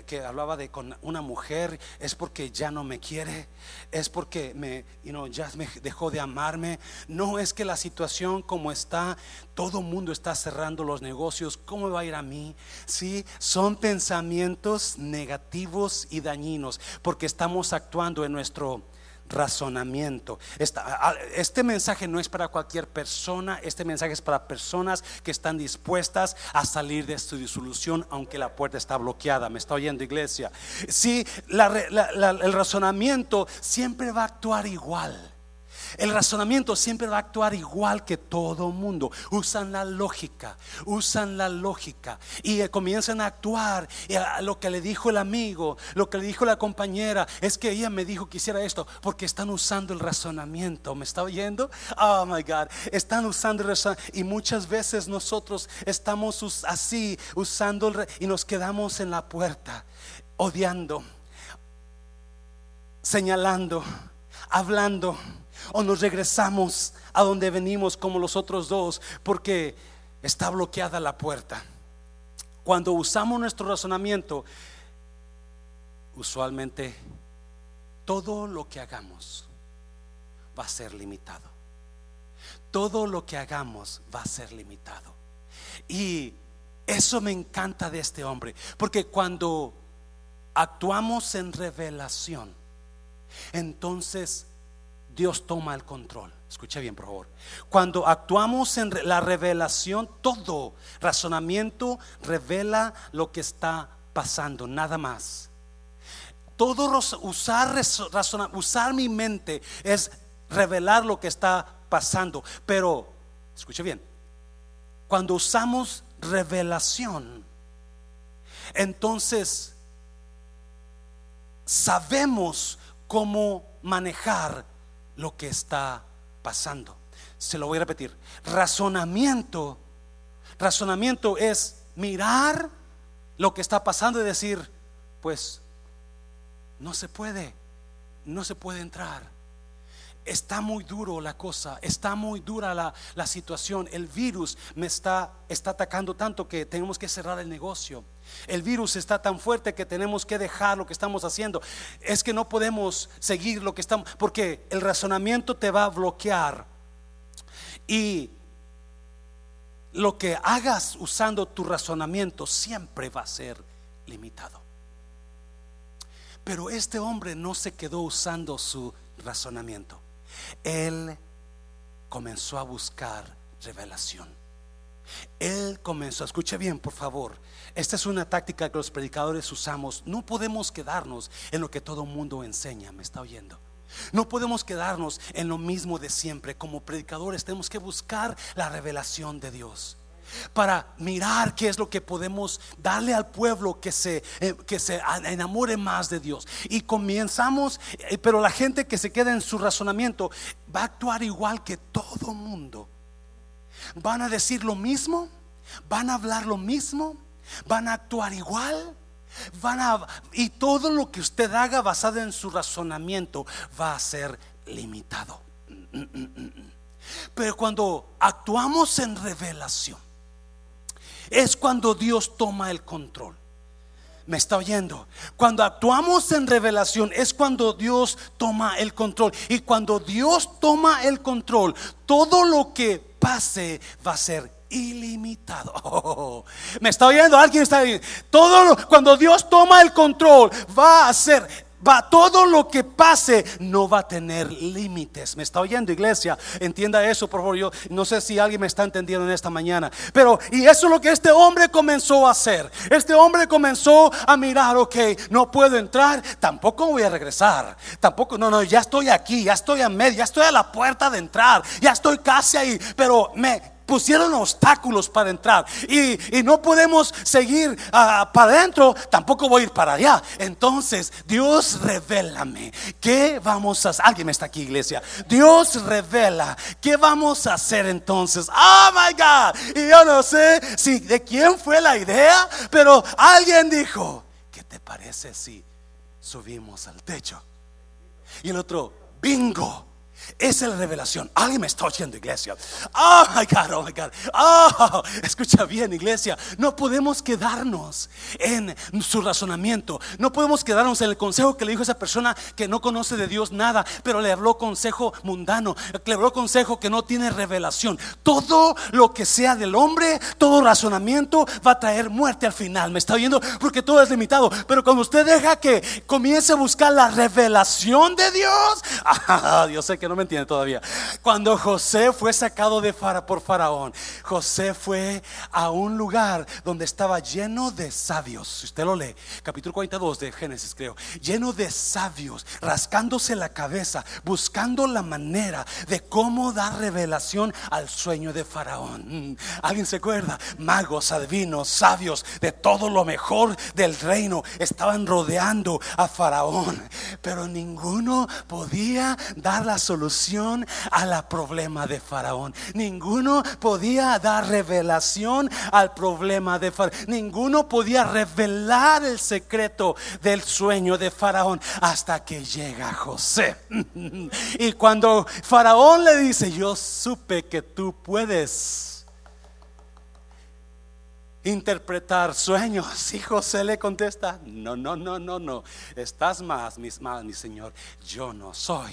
que hablaba de con una mujer, es porque ya no me quiere, es porque me, ya me dejó de amarme. No es que la situación como está, todo mundo está cerrando los negocios, ¿cómo va a ir a mí? Sí, son pensamientos negativos y dañinos, porque estamos actuando en nuestro razonamiento. Este mensaje no es para cualquier persona, este mensaje es para personas que están dispuestas a salir de su disolución aunque la puerta está bloqueada. ¿Me está oyendo iglesia? Si el razonamiento siempre va a actuar igual. El razonamiento siempre va a actuar igual que todo mundo. Usan la lógica, usan la lógica y eh, comienzan a actuar. Y lo que le dijo el amigo, lo que le dijo la compañera, es que ella me dijo que hiciera esto porque están usando el razonamiento. ¿Me está oyendo? Oh my God, están usando el razonamiento. Y muchas veces nosotros estamos así, usando y nos quedamos en la puerta, odiando, señalando, hablando o nos regresamos a donde venimos como los otros dos porque está bloqueada la puerta. Cuando usamos nuestro razonamiento, usualmente todo lo que hagamos va a ser limitado. Todo lo que hagamos va a ser limitado. Y eso me encanta de este hombre, porque cuando actuamos en revelación, entonces Dios toma el control. Escuche bien, por favor. Cuando actuamos en la revelación, todo razonamiento revela lo que está pasando, nada más. Todo usar, usar mi mente es revelar lo que está pasando. Pero, escuche bien, cuando usamos revelación, entonces sabemos cómo manejar lo que está pasando. Se lo voy a repetir. Razonamiento, razonamiento es mirar lo que está pasando y decir, pues no se puede, no se puede entrar está muy duro la cosa, está muy dura la, situación. El virus me está, está atacando tanto que tenemos que cerrar el negocio. El virus está tan fuerte que tenemos que dejar lo que estamos haciendo. Es que no podemos seguir lo que estamos, porque el razonamiento te va a bloquear. Y lo que hagas usando tu razonamiento siempre va a ser limitado. Pero este hombre no se quedó usando su razonamiento. Él comenzó a buscar revelación. Él comenzó, escuche bien por favor, esta es una táctica que los predicadores usamos. No podemos quedarnos en lo que todo mundo enseña, me está oyendo. No podemos quedarnos en lo mismo de siempre. Como predicadores tenemos que buscar la revelación de Dios para mirar qué es lo que podemos darle al pueblo que se, eh, que se enamore más de Dios. Y comenzamos, eh, pero la gente que se queda en su razonamiento va a actuar igual que todo mundo. Van a decir lo mismo, van a hablar lo mismo, van a actuar igual. Van a, y todo lo que usted haga basado en su razonamiento va a ser limitado. Pero cuando actuamos en revelación, es cuando Dios toma el control. ¿Me está oyendo? Cuando actuamos en revelación es cuando Dios toma el control. Y cuando Dios toma el control, todo lo que pase va a ser ilimitado. ¿Me está oyendo? ¿Alguien está oyendo? Todo cuando Dios toma el control va a ser Va, todo lo que pase no va a tener límites. ¿Me está oyendo, iglesia? Entienda eso, por favor. Yo no sé si alguien me está entendiendo en esta mañana. Pero, y eso es lo que este hombre comenzó a hacer. Este hombre comenzó a mirar, ok, no puedo entrar, tampoco voy a regresar. Tampoco, no, no, ya estoy aquí, ya estoy a medio, ya estoy a la puerta de entrar, ya estoy casi ahí. Pero me pusieron obstáculos para entrar y, no podemos seguir ah, para adentro, tampoco voy a ir para allá. Entonces, Dios revélame, ¿qué vamos a hacer? Alguien está aquí, iglesia. Dios revela, ¿qué vamos a hacer entonces? Oh my God. Y yo no sé si de quién fue la idea, pero alguien dijo, ¿qué te parece si subimos al techo? Y el otro, bingo. Esa es la revelación. Alguien me está oyendo, iglesia. Oh my God, oh my God. Oh, escucha bien, iglesia. No podemos quedarnos en su razonamiento. No podemos quedarnos en el consejo que le dijo esa persona que no conoce de Dios nada, pero le habló consejo mundano. Le habló consejo que no tiene revelación. Todo lo que sea del hombre, todo razonamiento va a traer muerte al final. Me está oyendo porque todo es limitado. Pero cuando usted deja que comience a buscar la revelación de Dios, ah, Dios sé que no me entiende todavía. Cuando José fue sacado de Fara por Faraón, José fue a un lugar donde estaba lleno de sabios. Si usted lo lee, capítulo 42 de Génesis, creo, lleno de sabios, rascándose la cabeza, buscando la manera de cómo dar revelación al sueño de Faraón. Mm, ¿Alguien se acuerda? Magos, adivinos, sabios de todo lo mejor del reino estaban rodeando a Faraón, pero ninguno podía dar la solución solución a la problema de Faraón. Ninguno podía dar revelación al problema de Faraón. Ninguno podía revelar el secreto del sueño de Faraón hasta que llega José. Y cuando Faraón le dice, yo supe que tú puedes interpretar sueños. Y José le contesta, no, no, no, no, no, estás más, mis más, mi Señor, yo no soy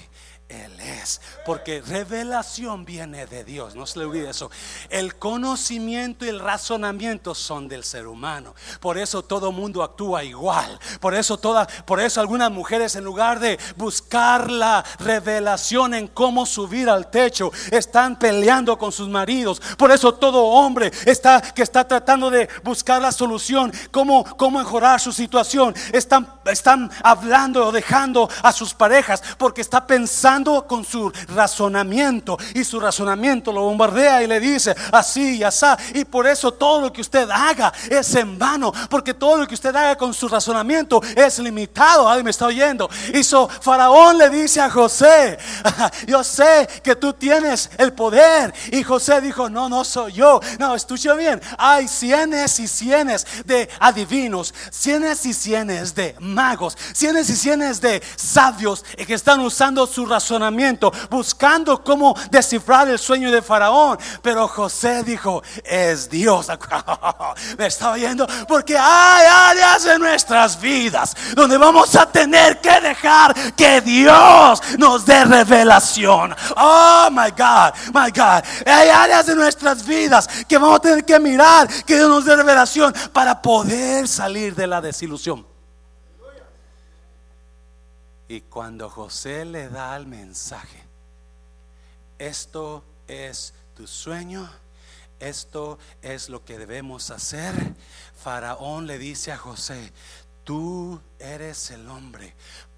él es. Porque revelación viene de Dios. No se le olvide eso. El conocimiento y el razonamiento son del ser humano. Por eso todo mundo actúa igual. Por eso toda, por eso algunas mujeres en lugar de buscar la revelación en cómo subir al techo, están peleando con sus maridos. Por eso todo hombre está que está tratando de buscar la solución, cómo, cómo mejorar su situación. Están, están hablando o dejando a sus parejas porque está pensando con su razonamiento y su razonamiento lo bombardea y le dice así y así. Y por eso todo lo que usted haga es en vano, porque todo lo que usted haga con su razonamiento es limitado. Alguien me está oyendo. Y so, Faraón le dice a José, yo sé que tú tienes el poder. Y José dijo, no, no soy yo. No, escucha bien. Hay cienes y cienes de adivinos, cienes y cienes de magos, cienes y cienes de sabios que están usando su razonamiento buscando cómo descifrar el sueño de Faraón. Pero José dijo, es Dios. Me está oyendo, porque hay áreas en nuestras vidas donde vamos a tener que dejar que Dios nos dé revelación. Oh my God, my God. Hay áreas de nuestras vidas que vamos a tener que mirar que Dios nos dé revelación para poder salir de la desilusión. Y cuando José le da el mensaje, esto es tu sueño, esto es lo que debemos hacer, Faraón le dice a José, tú eres el hombre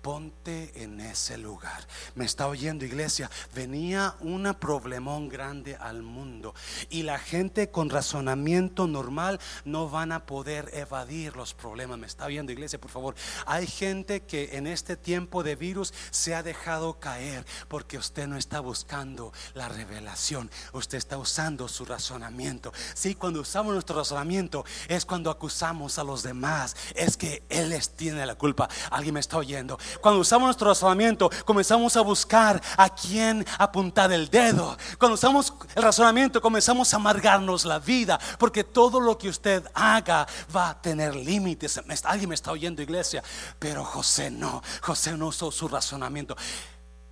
ponte en ese lugar. Me está oyendo iglesia, venía un problemón grande al mundo y la gente con razonamiento normal no van a poder evadir los problemas. Me está oyendo iglesia, por favor. Hay gente que en este tiempo de virus se ha dejado caer porque usted no está buscando la revelación, usted está usando su razonamiento. Sí, cuando usamos nuestro razonamiento es cuando acusamos a los demás, es que él les tiene la culpa. Alguien me está oyendo. Cuando usamos nuestro razonamiento, comenzamos a buscar a quién apuntar el dedo. Cuando usamos el razonamiento, comenzamos a amargarnos la vida, porque todo lo que usted haga va a tener límites. Alguien me está oyendo, iglesia, pero José no. José no usó su razonamiento.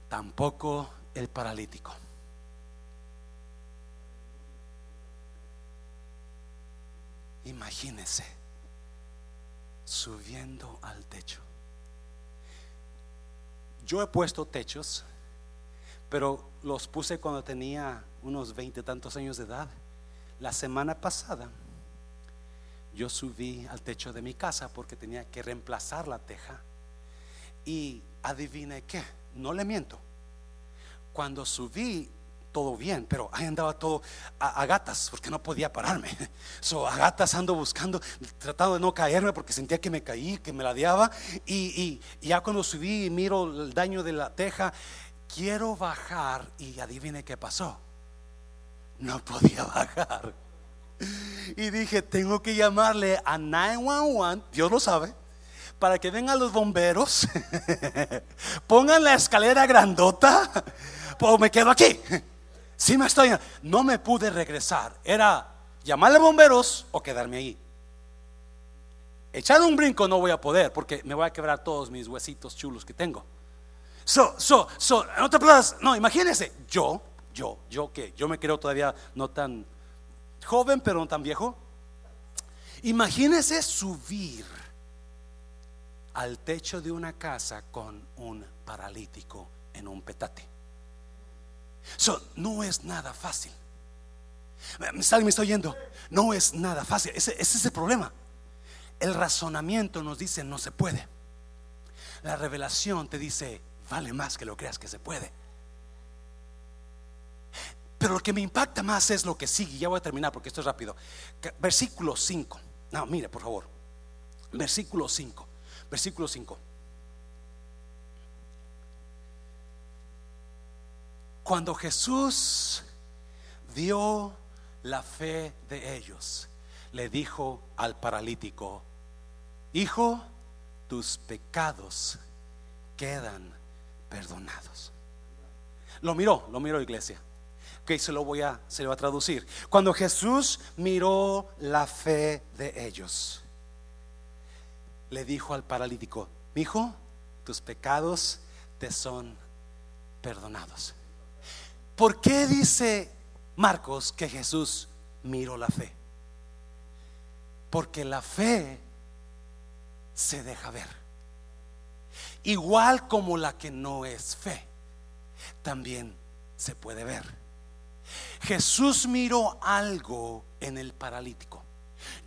Tampoco el paralítico. Imagínese subiendo al techo. Yo he puesto techos, pero los puse cuando tenía unos veinte tantos años de edad. La semana pasada yo subí al techo de mi casa porque tenía que reemplazar la teja. Y adivine qué, no le miento. Cuando subí, todo bien, pero ahí andaba todo a, gatas porque no podía pararme. So, a gatas ando buscando, tratando de no caerme porque sentía que me caí, que me ladeaba. Y, y ya cuando subí y miro el daño de la teja, quiero bajar y adivine qué pasó. No podía bajar. Y dije, tengo que llamarle a 911, Dios lo sabe, para que vengan los bomberos, pongan la escalera grandota, o me quedo aquí. Si me estoy, no me pude regresar. Era llamarle a bomberos o quedarme ahí. Echar un brinco no voy a poder porque me voy a quebrar todos mis huesitos chulos que tengo. So, so, so, no te no, imagínense, yo, yo, yo que yo me creo todavía no tan joven, pero no tan viejo. Imagínese subir al techo de una casa con un paralítico en un petate. Eso no es nada fácil. Me está, me oyendo. No es nada fácil. Ese, ese es el problema. El razonamiento nos dice no se puede. La revelación te dice vale más que lo creas que se puede. Pero lo que me impacta más es lo que sigue. Ya voy a terminar porque esto es rápido. Versículo 5. No, mire, por favor. Versículo 5. Versículo 5. Cuando Jesús vio la fe de ellos, le dijo al paralítico, Hijo, tus pecados quedan perdonados. Lo miró, lo miró iglesia. Ok, se lo voy a, se lo va a traducir. Cuando Jesús miró la fe de ellos, le dijo al paralítico, hijo, tus pecados te son perdonados. ¿Por qué dice Marcos que Jesús miró la fe? Porque la fe se deja ver. Igual como la que no es fe, también se puede ver. Jesús miró algo en el paralítico.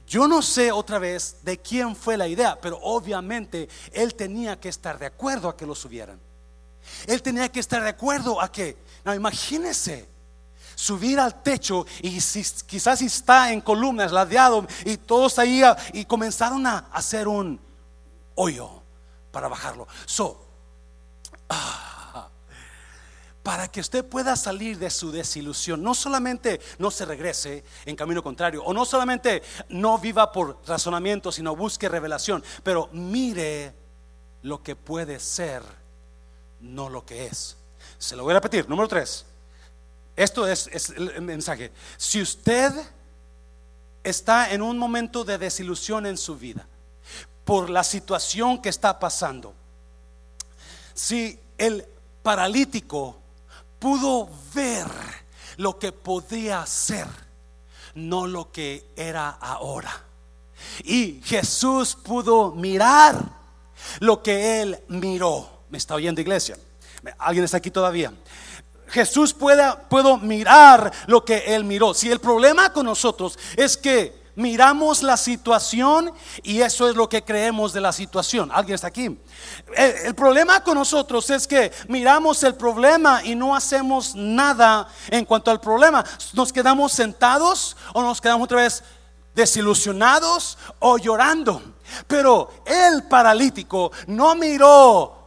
Yo no sé otra vez de quién fue la idea, pero obviamente él tenía que estar de acuerdo a que lo subieran. Él tenía que estar de acuerdo a que, no, imagínese subir al techo y si, quizás está en columnas, ladeado y todos ahí y comenzaron a hacer un hoyo para bajarlo. So, ah, para que usted pueda salir de su desilusión. No solamente no se regrese en camino contrario, o no solamente no viva por razonamiento, sino busque revelación, pero mire lo que puede ser, no lo que es. Se lo voy a repetir. Número tres. Esto es, el mensaje. Si usted está en un momento de desilusión en su vida, por la situación que está pasando, si el paralítico pudo ver lo que podía ser, no lo que era ahora. Y Jesús pudo mirar lo que él miró. ¿Me está oyendo iglesia? ¿Alguien está aquí todavía? Jesús puede, puedo mirar lo que él miró. Si el problema con nosotros es que miramos la situación y eso es lo que creemos de la situación. ¿Alguien está aquí? El, problema con nosotros es que miramos el problema y no hacemos nada en cuanto al problema. Nos quedamos sentados o nos quedamos otra vez desilusionados o llorando. Pero el paralítico no miró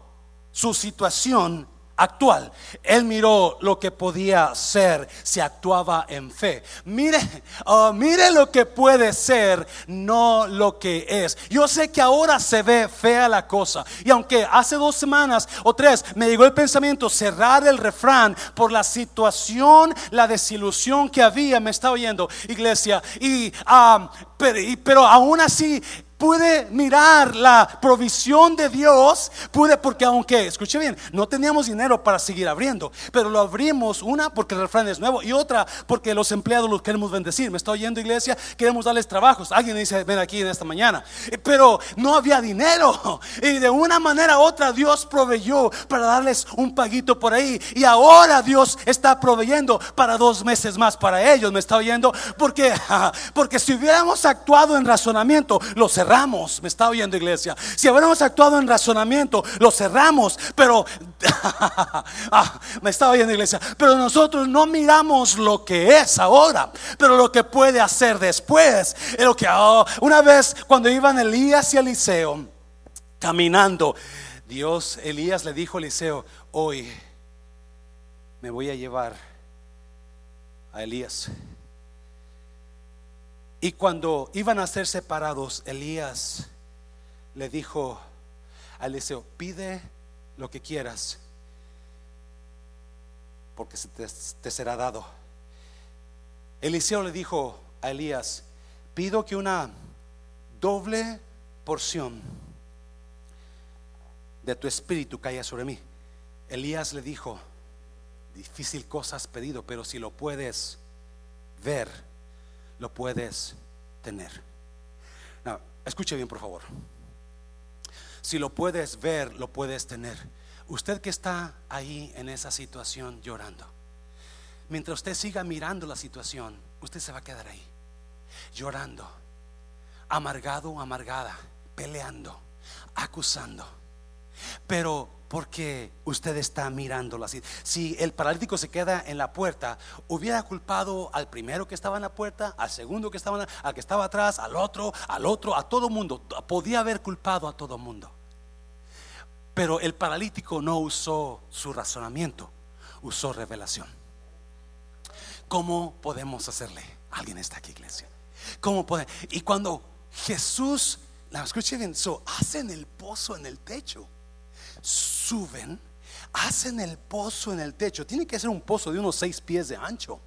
su situación actual. Él miró lo que podía ser si actuaba en fe. Mire, oh, mire lo que puede ser, no lo que es. Yo sé que ahora se ve fea la cosa. Y aunque hace dos semanas o tres me llegó el pensamiento cerrar el refrán por la situación, la desilusión que había, me está oyendo, iglesia. Y, ah, pero, pero aún así pude mirar la provisión de Dios, pude porque aunque, escuche bien, no teníamos dinero para seguir abriendo, pero lo abrimos una porque el refrán es nuevo y otra porque los empleados los queremos bendecir. ¿Me está oyendo iglesia? Queremos darles trabajos. Alguien dice, ven aquí en esta mañana. Eh, pero no había dinero y de una manera u otra Dios proveyó para darles un paguito por ahí y ahora Dios está proveyendo para dos meses más para ellos. ¿Me está oyendo? Porque, porque si hubiéramos actuado en razonamiento, lo cerramos cerramos. Me está oyendo iglesia. Si hubiéramos actuado en razonamiento, lo cerramos. Pero ah, me está oyendo iglesia. Pero nosotros no miramos lo que es ahora, pero lo que puede hacer después. Es lo que oh, una vez cuando iban Elías y Eliseo caminando, Dios, Elías le dijo a Eliseo, hoy me voy a llevar a Elías. Y cuando iban a ser separados, Elías le dijo a Eliseo, pide lo que quieras, porque te, te será dado. Eliseo le dijo a Elías, pido que una doble porción de tu espíritu caiga sobre mí. Elías le dijo, difícil cosa has pedido, pero si lo puedes ver, lo puedes tener. escuche bien, por favor. Si lo puedes ver, lo puedes tener. Usted que está ahí en esa situación llorando, mientras usted siga mirando la situación, usted se va a quedar ahí, llorando, amargado, amargada, peleando, acusando. Pero porque usted está mirándolo así. Si el paralítico se queda en la puerta, hubiera culpado al primero que estaba en la puerta, al segundo que estaba, al que estaba atrás, al otro, al otro, a todo mundo. Podía haber culpado a todo mundo. Pero el paralítico no usó su razonamiento, usó revelación. ¿Cómo podemos hacerle? Alguien está aquí, iglesia. ¿Cómo puede? Y cuando Jesús, la escuche bien, so, hacen el pozo en el techo suben, hacen el pozo en el techo. Tiene que ser un pozo de unos seis pies de ancho.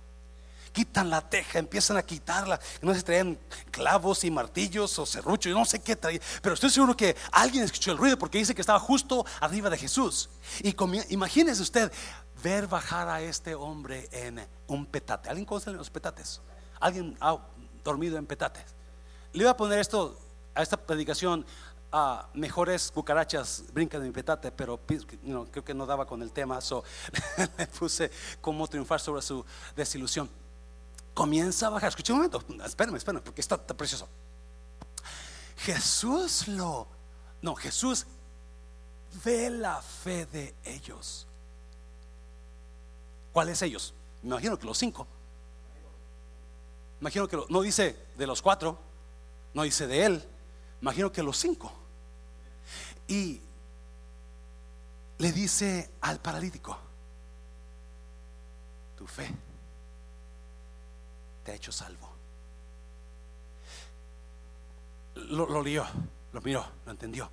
Quitan la teja, empiezan a quitarla. No se traían clavos y martillos o serruchos, yo no sé qué traían. Pero estoy seguro que alguien escuchó el ruido porque dice que estaba justo arriba de Jesús. Y imagínese usted ver bajar a este hombre en un petate. ¿Alguien conoce los petates? ¿Alguien ha dormido en petates? Le voy a poner esto a esta predicación mejores cucarachas brincan de mi petate, pero creo que no daba con el tema, so le puse cómo triunfar sobre su desilusión. Comienza a bajar, escucha un momento, espérame, espérame, porque está, está precioso. Jesús lo, no, Jesús ve la fe de ellos. ¿Cuáles ellos? Me imagino que los cinco. Imagino que no dice de los cuatro, no dice de él, imagino que los cinco. Y le dice al paralítico, tu fe te ha hecho salvo. Lo, lo lió, lo miró, lo entendió.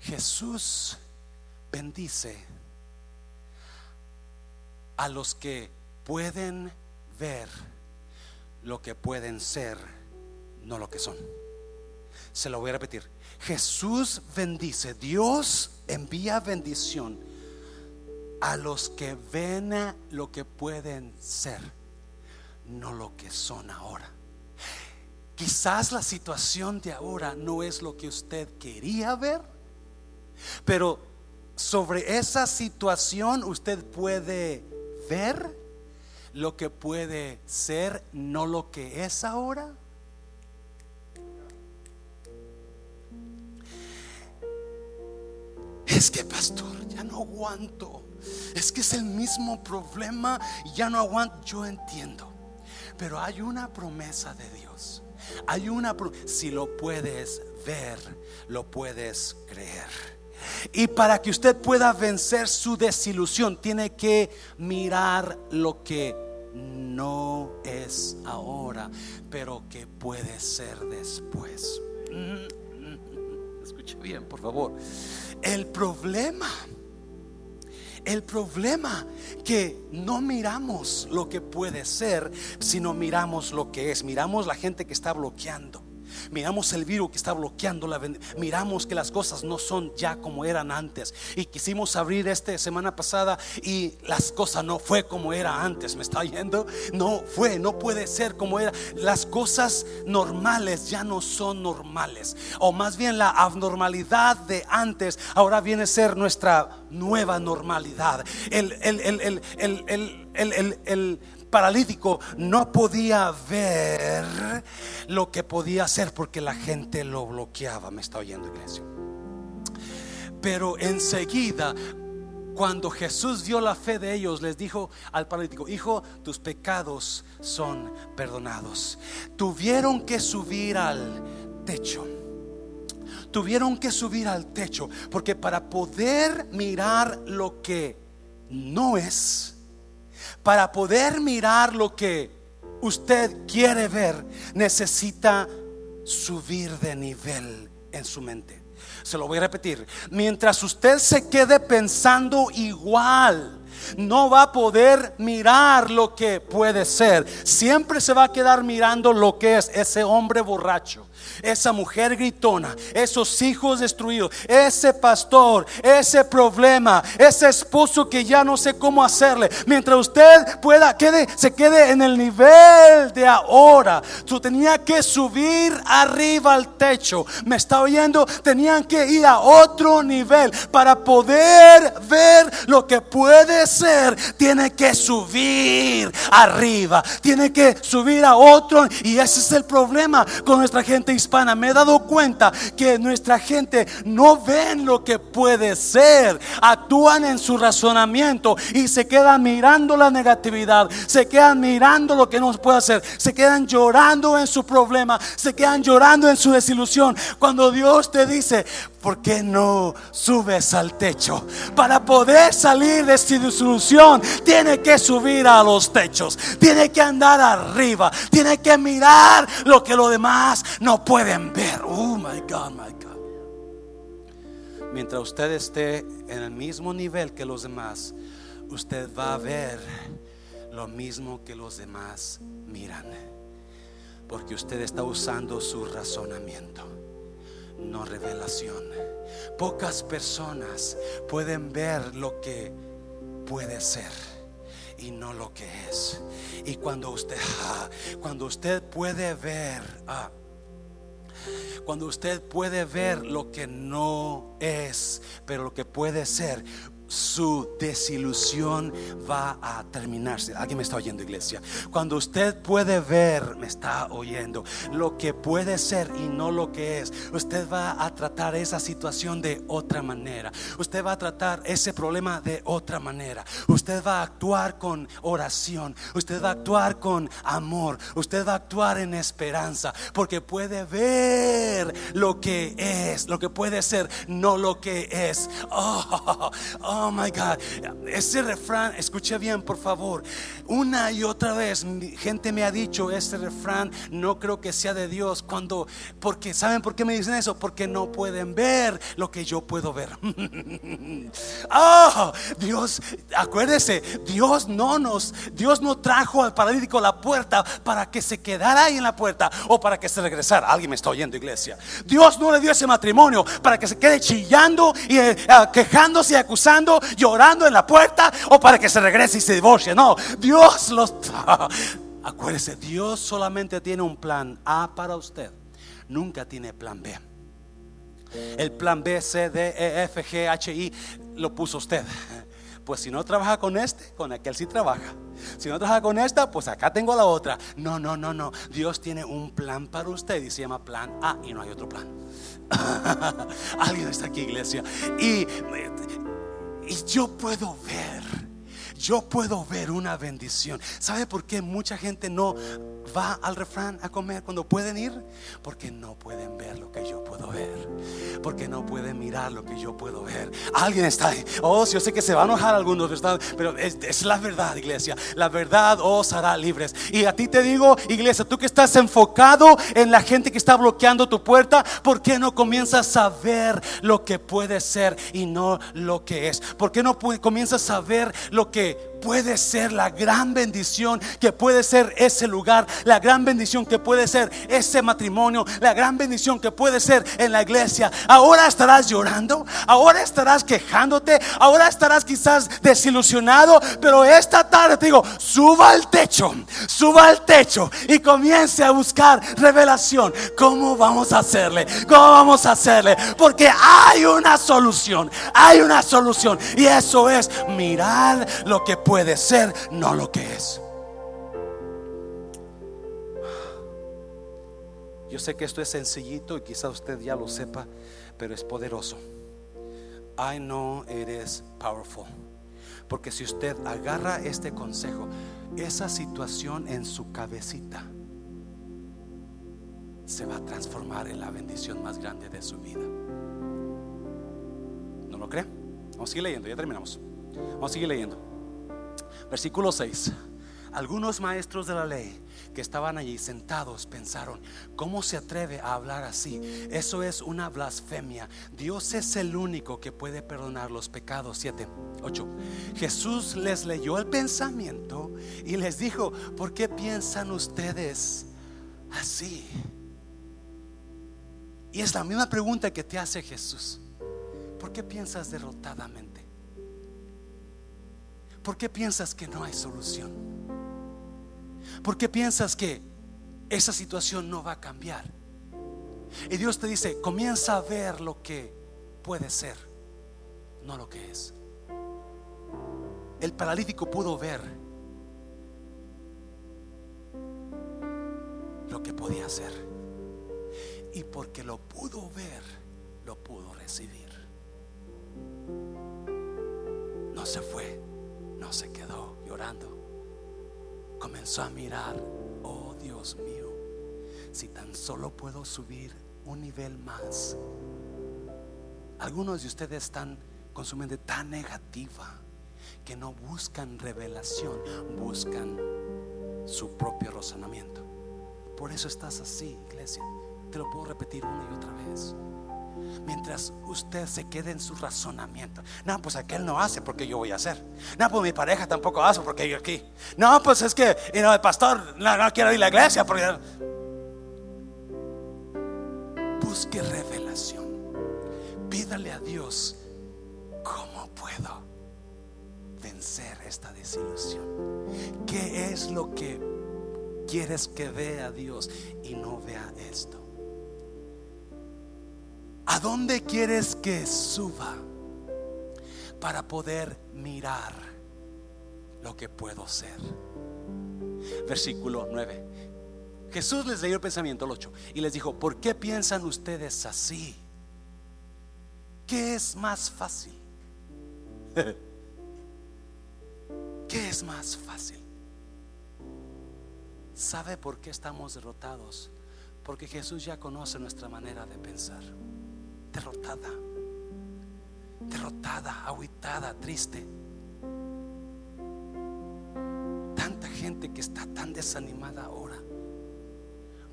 Jesús bendice a los que pueden ver lo que pueden ser, no lo que son. Se lo voy a repetir. Jesús bendice, Dios envía bendición a los que ven lo que pueden ser, no lo que son ahora. Quizás la situación de ahora no es lo que usted quería ver, pero sobre esa situación usted puede ver lo que puede ser, no lo que es ahora. Es que, pastor, ya no aguanto. Es que es el mismo problema ya no aguanto. Yo entiendo. Pero hay una promesa de Dios. Hay una si lo puedes ver, lo puedes creer. Y para que usted pueda vencer su desilusión, tiene que mirar lo que no es ahora, pero que puede ser después. Mm, mm, mm, escuche bien, por favor. El problema, el problema que no miramos lo que puede ser, sino miramos lo que es. Miramos la gente que está bloqueando. Miramos el virus que está bloqueando la miramos que las cosas no son ya como eran antes y quisimos abrir esta semana pasada y las cosas no fue como era antes, ¿me está yendo? No fue, no puede ser como era. Las cosas normales ya no son normales o más bien la abnormalidad de antes ahora viene a ser nuestra nueva normalidad. el, el, el, el paralítico no podía ver lo que podía hacer porque la gente lo bloqueaba. Me está oyendo, iglesia. Pero enseguida, cuando Jesús vio la fe de ellos, les dijo al paralítico, hijo, tus pecados son perdonados. Tuvieron que subir al techo. Tuvieron que subir al techo, porque para poder mirar lo que no es, para poder mirar lo que usted quiere ver, necesita subir de nivel en su mente. Se lo voy a repetir. Mientras usted se quede pensando igual, no va a poder mirar lo que puede ser. Siempre se va a quedar mirando lo que es ese hombre borracho esa mujer gritona, esos hijos destruidos, ese pastor, ese problema, ese esposo que ya no sé cómo hacerle. Mientras usted pueda, quede, se quede en el nivel de ahora. Tú tenía que subir arriba al techo. ¿Me está oyendo? Tenían que ir a otro nivel para poder ver lo que puede ser. Tiene que subir arriba. Tiene que subir a otro. Y ese es el problema con nuestra gente hispana, me he dado cuenta que nuestra gente no ven lo que puede ser, actúan en su razonamiento y se quedan mirando la negatividad, se quedan mirando lo que no puede hacer, se quedan llorando en su problema, se quedan llorando en su desilusión. Cuando Dios te dice, ¿por qué no subes al techo? Para poder salir de esta disolución, tiene que subir a los techos, tiene que andar arriba, tiene que mirar lo que los demás no pueden ver. Oh my God, my God. Mientras usted esté en el mismo nivel que los demás, usted va a ver lo mismo que los demás miran. Porque usted está usando su razonamiento no revelación. Pocas personas pueden ver lo que puede ser y no lo que es. Y cuando usted, ah, cuando usted puede ver, ah, cuando usted puede ver lo que no es, pero lo que puede ser, su desilusión va a terminarse. Alguien me está oyendo, iglesia. Cuando usted puede ver, me está oyendo, lo que puede ser y no lo que es, usted va a tratar esa situación de otra manera. Usted va a tratar ese problema de otra manera. Usted va a actuar con oración. Usted va a actuar con amor. Usted va a actuar en esperanza. Porque puede ver lo que es, lo que puede ser, no lo que es. Oh, oh Oh my God. Ese refrán, escuche bien, por favor. Una y otra vez, gente me ha dicho ese refrán, no creo que sea de Dios. Cuando, porque, ¿saben por qué me dicen eso? Porque no pueden ver lo que yo puedo ver. oh, Dios, acuérdese, Dios no nos, Dios no trajo al paralítico la puerta para que se quedara ahí en la puerta o para que se regresara. Alguien me está oyendo, iglesia. Dios no le dio ese matrimonio para que se quede chillando y eh, quejándose y acusando llorando en la puerta o para que se regrese y se divorcie. No, Dios los... Acuérdese, Dios solamente tiene un plan A para usted. Nunca tiene plan B. El plan B, C, D, E, F, G, H, I lo puso usted. Pues si no trabaja con este, con aquel sí trabaja. Si no trabaja con esta, pues acá tengo la otra. No, no, no, no. Dios tiene un plan para usted y se llama plan A y no hay otro plan. Alguien está aquí, iglesia. Y y yo puedo ver, yo puedo ver una bendición. ¿Sabe por qué mucha gente no va al refrán a comer cuando pueden ir? Porque no pueden ver lo que yo puedo ver. Porque no pueden mirar lo que yo puedo ver. Alguien está ahí. Oh, yo sé que se va a enojar algunos, pero es, es la verdad, iglesia. La verdad os hará libres. Y a ti te digo, iglesia, tú que estás enfocado en la gente que está bloqueando tu puerta, ¿por qué no comienzas a ver lo que puede ser y no lo que es? ¿Por qué no comienzas a ver lo que puede ser la gran bendición que puede ser ese lugar, la gran bendición que puede ser ese matrimonio, la gran bendición que puede ser en la iglesia. Ahora estarás llorando, ahora estarás quejándote, ahora estarás quizás desilusionado, pero esta tarde te digo, suba al techo, suba al techo y comience a buscar revelación. ¿Cómo vamos a hacerle? ¿Cómo vamos a hacerle? Porque hay una solución, hay una solución y eso es mirar lo que puede puede ser, no lo que es. Yo sé que esto es sencillito y quizá usted ya lo sepa, pero es poderoso. I know it is powerful. Porque si usted agarra este consejo, esa situación en su cabecita se va a transformar en la bendición más grande de su vida. ¿No lo cree? Vamos a seguir leyendo, ya terminamos. Vamos a seguir leyendo. Versículo 6. Algunos maestros de la ley que estaban allí sentados pensaron, ¿cómo se atreve a hablar así? Eso es una blasfemia. Dios es el único que puede perdonar los pecados. 7, 8. Jesús les leyó el pensamiento y les dijo, ¿por qué piensan ustedes así? Y es la misma pregunta que te hace Jesús. ¿Por qué piensas derrotadamente? ¿Por qué piensas que no hay solución? ¿Por qué piensas que esa situación no va a cambiar? Y Dios te dice, comienza a ver lo que puede ser, no lo que es. El paralítico pudo ver lo que podía ser. Y porque lo pudo ver, lo pudo recibir. No se fue, no se quedó llorando comenzó a mirar, oh Dios mío, si tan solo puedo subir un nivel más. Algunos de ustedes están con su mente tan negativa que no buscan revelación, buscan su propio razonamiento. Por eso estás así, iglesia. Te lo puedo repetir una y otra vez mientras usted se quede en su razonamiento. No, pues aquel no hace porque yo voy a hacer. No, pues mi pareja tampoco hace porque yo aquí. No, pues es que el pastor no, no quiero ir a la iglesia. Busque revelación. Pídale a Dios, ¿cómo puedo vencer esta desilusión? ¿Qué es lo que quieres que vea Dios y no vea esto? ¿A dónde quieres que suba para poder mirar lo que puedo ser? Versículo 9. Jesús les leyó el pensamiento, el 8, y les dijo, ¿por qué piensan ustedes así? ¿Qué es más fácil? ¿Qué es más fácil? ¿Sabe por qué estamos derrotados? Porque Jesús ya conoce nuestra manera de pensar derrotada, derrotada, aguitada, triste. Tanta gente que está tan desanimada ahora,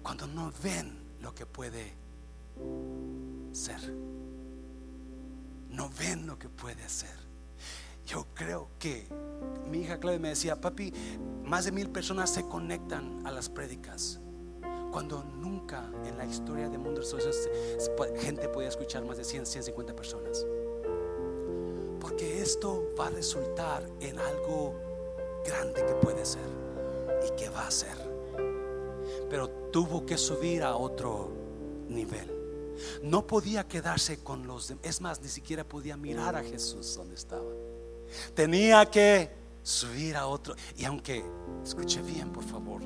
cuando no ven lo que puede ser, no ven lo que puede ser. Yo creo que mi hija Claudia me decía, papi, más de mil personas se conectan a las prédicas cuando nunca en la historia del mundo gente podía escuchar más de 100, 150 personas. Porque esto va a resultar en algo grande que puede ser y que va a ser. Pero tuvo que subir a otro nivel. No podía quedarse con los demás. Es más, ni siquiera podía mirar a Jesús donde estaba. Tenía que subir a otro. Y aunque, escuche bien, por favor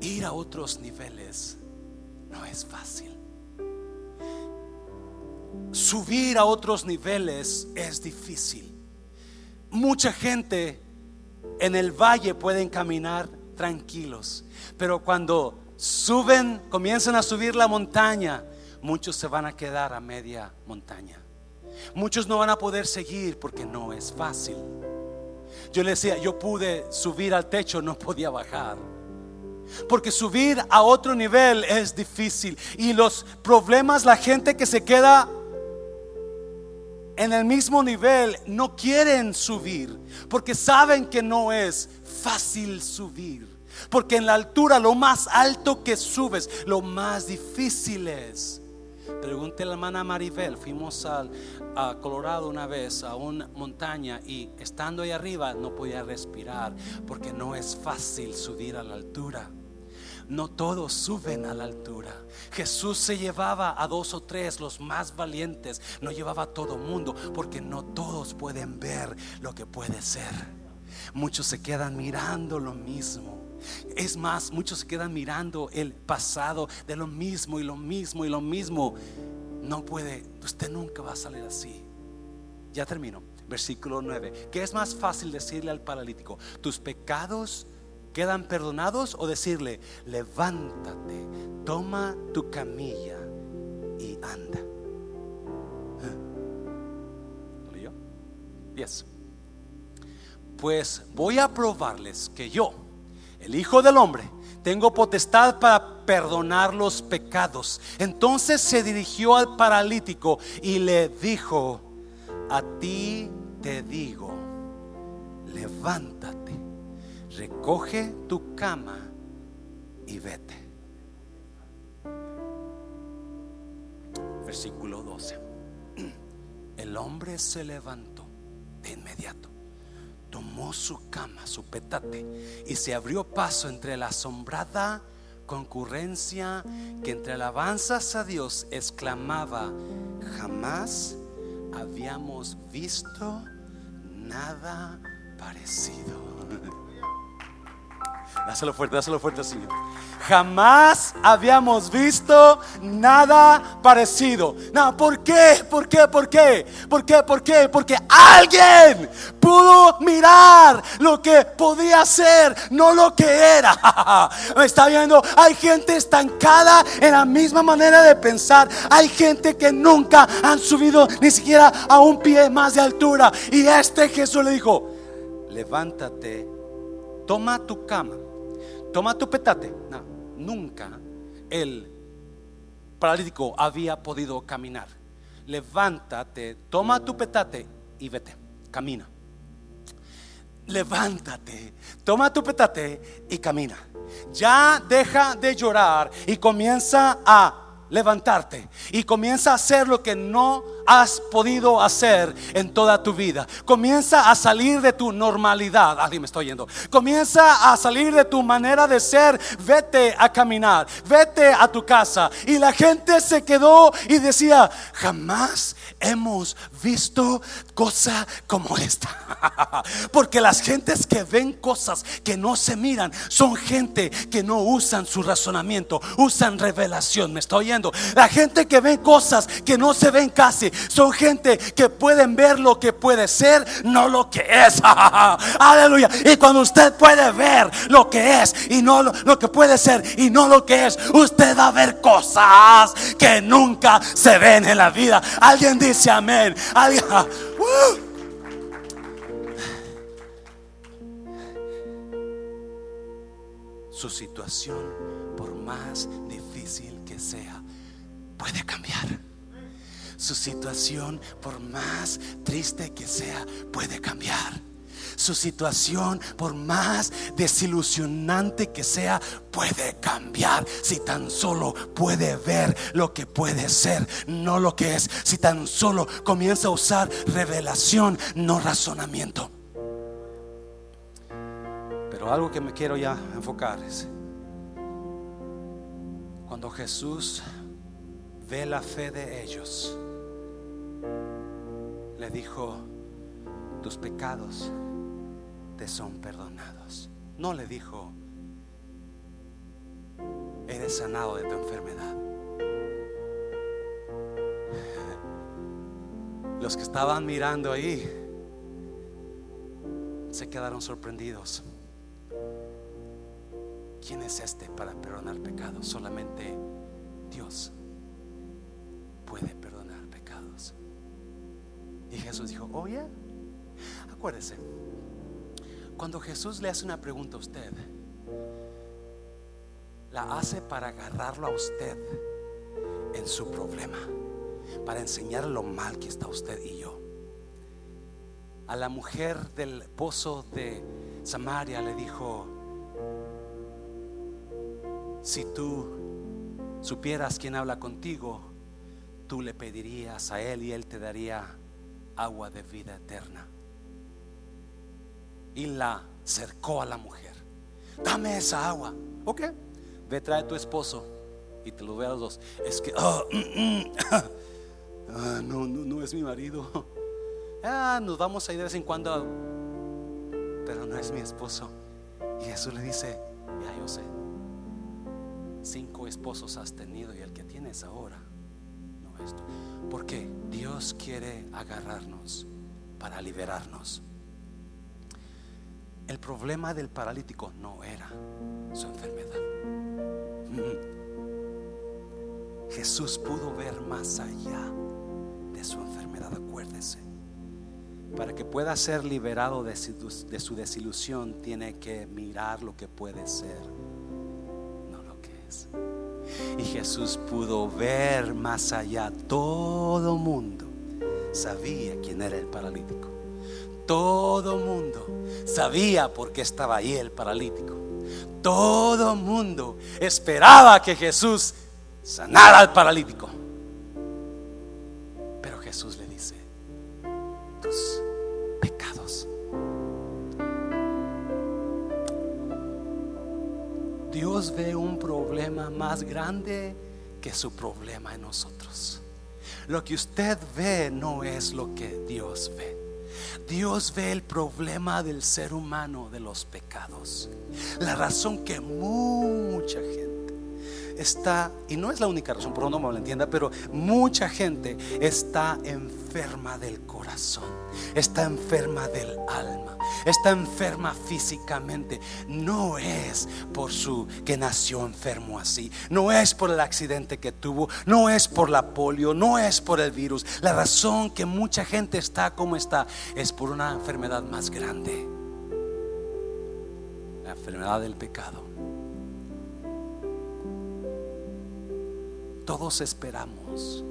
ir a otros niveles no es fácil. Subir a otros niveles es difícil. Mucha gente en el valle pueden caminar tranquilos, pero cuando suben, comienzan a subir la montaña, muchos se van a quedar a media montaña. Muchos no van a poder seguir porque no es fácil. Yo le decía, yo pude subir al techo, no podía bajar. Porque subir a otro nivel es difícil. Y los problemas, la gente que se queda en el mismo nivel no quieren subir. Porque saben que no es fácil subir. Porque en la altura, lo más alto que subes, lo más difícil es. Pregunté a la hermana Maribel, fuimos al, a Colorado una vez, a una montaña, y estando ahí arriba no podía respirar, porque no es fácil subir a la altura. No todos suben a la altura. Jesús se llevaba a dos o tres, los más valientes. No llevaba a todo mundo, porque no todos pueden ver lo que puede ser. Muchos se quedan mirando lo mismo. Es más, muchos se quedan mirando el pasado de lo mismo y lo mismo y lo mismo. No puede, usted nunca va a salir así. Ya termino. Versículo 9. ¿Qué es más fácil decirle al paralítico? ¿Tus pecados quedan perdonados o decirle, levántate, toma tu camilla y anda? ¿Lo leyó? 10. Pues voy a probarles que yo, el Hijo del Hombre, tengo potestad para perdonar los pecados. Entonces se dirigió al paralítico y le dijo, a ti te digo, levántate, recoge tu cama y vete. Versículo 12. El hombre se levantó de inmediato tomó su cama, su petate, y se abrió paso entre la asombrada concurrencia que entre alabanzas a Dios exclamaba, jamás habíamos visto nada parecido. Dáselo fuerte, dáselo fuerte, Señor. Jamás habíamos visto nada parecido. No, ¿por qué? ¿Por qué? ¿Por qué? ¿Por qué? ¿Por qué? Porque alguien pudo mirar lo que podía ser, no lo que era. Me está viendo, hay gente estancada en la misma manera de pensar. Hay gente que nunca han subido ni siquiera a un pie más de altura. Y este Jesús le dijo, levántate, toma tu cama, toma tu petate. No nunca el paralítico había podido caminar. Levántate, toma tu petate y vete, camina. Levántate, toma tu petate y camina. Ya deja de llorar y comienza a levantarte y comienza a hacer lo que no has podido hacer en toda tu vida. Comienza a salir de tu normalidad. Alguien me estoy yendo. Comienza a salir de tu manera de ser. Vete a caminar. Vete a tu casa. Y la gente se quedó y decía, jamás hemos visto cosa como esta. Porque las gentes que ven cosas que no se miran son gente que no usan su razonamiento, usan revelación. ¿Me estoy oyendo? La gente que ve cosas que no se ven casi son gente que pueden ver lo que puede ser, no lo que es. Aleluya. Y cuando usted puede ver lo que es y no lo, que puede ser y no lo que es, usted va a ver cosas que nunca se ven en la vida. Alguien dice amén. ¡Uh! su situación, por más difícil que sea, puede cambiar. Su situación, por más triste que sea, puede cambiar. Su situación, por más desilusionante que sea, puede cambiar. Si tan solo puede ver lo que puede ser, no lo que es. Si tan solo comienza a usar revelación, no razonamiento. Pero algo que me quiero ya enfocar es cuando Jesús ve la fe de ellos, le dijo, tus pecados te son perdonados. No le dijo, eres sanado de tu enfermedad. Los que estaban mirando ahí se quedaron sorprendidos. ¿Quién es este para perdonar pecados? Solamente Dios puede perdonar pecados. Y Jesús dijo, oye, acuérdese, cuando Jesús le hace una pregunta a usted, la hace para agarrarlo a usted en su problema, para enseñarle lo mal que está usted y yo. A la mujer del pozo de Samaria le dijo, si tú supieras quién habla contigo, tú le pedirías a él y él te daría agua de vida eterna. Y la cercó a la mujer. Dame esa agua. Ok, ve trae a tu esposo y te lo ve a los dos. Es que, ah, ah, no, no, no es mi marido. Ah, nos vamos a ir de vez en cuando, pero no es mi esposo. Y Jesús le dice, Ya yo sé. Cinco esposos has tenido y el que tienes ahora no es tú. Porque Dios quiere agarrarnos para liberarnos. El problema del paralítico no era su enfermedad. Jesús pudo ver más allá de su enfermedad, acuérdese. Para que pueda ser liberado de su, de su desilusión, tiene que mirar lo que puede ser, no lo que es. Y Jesús pudo ver más allá. Todo mundo sabía quién era el paralítico. Todo mundo sabía por qué estaba ahí el paralítico. Todo mundo esperaba que Jesús sanara al paralítico. Pero Jesús le dice, tus pecados. Dios ve un problema más grande que su problema en nosotros. Lo que usted ve no es lo que Dios ve. Dios ve el problema del ser humano de los pecados. La razón que mucha gente está, y no es la única razón, por no me lo entienda, pero mucha gente está enferma del corazón, está enferma del alma, está enferma físicamente. No es por su que nació enfermo así, no es por el accidente que tuvo, no es por la polio, no es por el virus. La razón que mucha gente está como está es por una enfermedad más grande, la enfermedad del pecado. Todos esperamos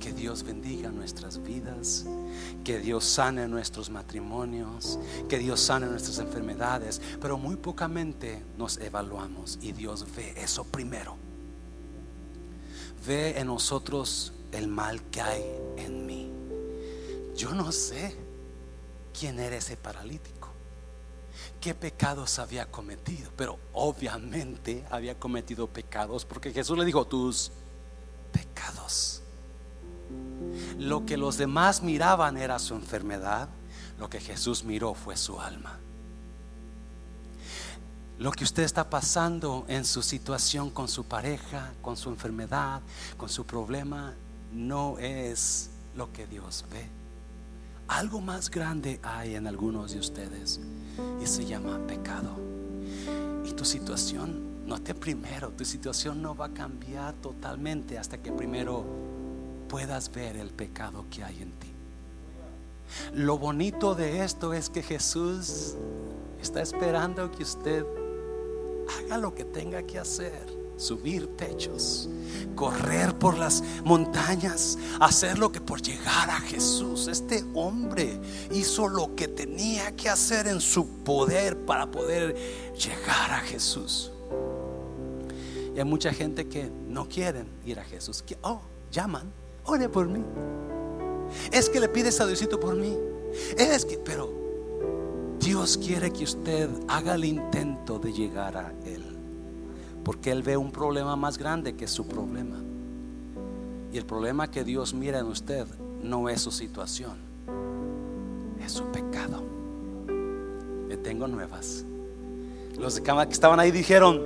que Dios bendiga nuestras vidas, que Dios sane nuestros matrimonios, que Dios sane nuestras enfermedades, pero muy pocamente nos evaluamos y Dios ve eso primero. Ve en nosotros el mal que hay en mí. Yo no sé quién era ese paralítico qué pecados había cometido, pero obviamente había cometido pecados porque Jesús le dijo, tus pecados. Lo que los demás miraban era su enfermedad, lo que Jesús miró fue su alma. Lo que usted está pasando en su situación con su pareja, con su enfermedad, con su problema, no es lo que Dios ve. Algo más grande hay en algunos de ustedes y se llama pecado. Y tu situación, no te primero, tu situación no va a cambiar totalmente hasta que primero puedas ver el pecado que hay en ti. Lo bonito de esto es que Jesús está esperando que usted haga lo que tenga que hacer subir techos, correr por las montañas, hacer lo que por llegar a Jesús. Este hombre hizo lo que tenía que hacer en su poder para poder llegar a Jesús. Y hay mucha gente que no quieren ir a Jesús. Que, oh, llaman, ore por mí. Es que le pides a por mí. Es que, pero Dios quiere que usted haga el intento de llegar a Él porque Él ve un problema más grande que su problema. Y el problema que Dios mira en usted no es su situación, es su pecado. Le tengo nuevas. Los que estaban ahí dijeron,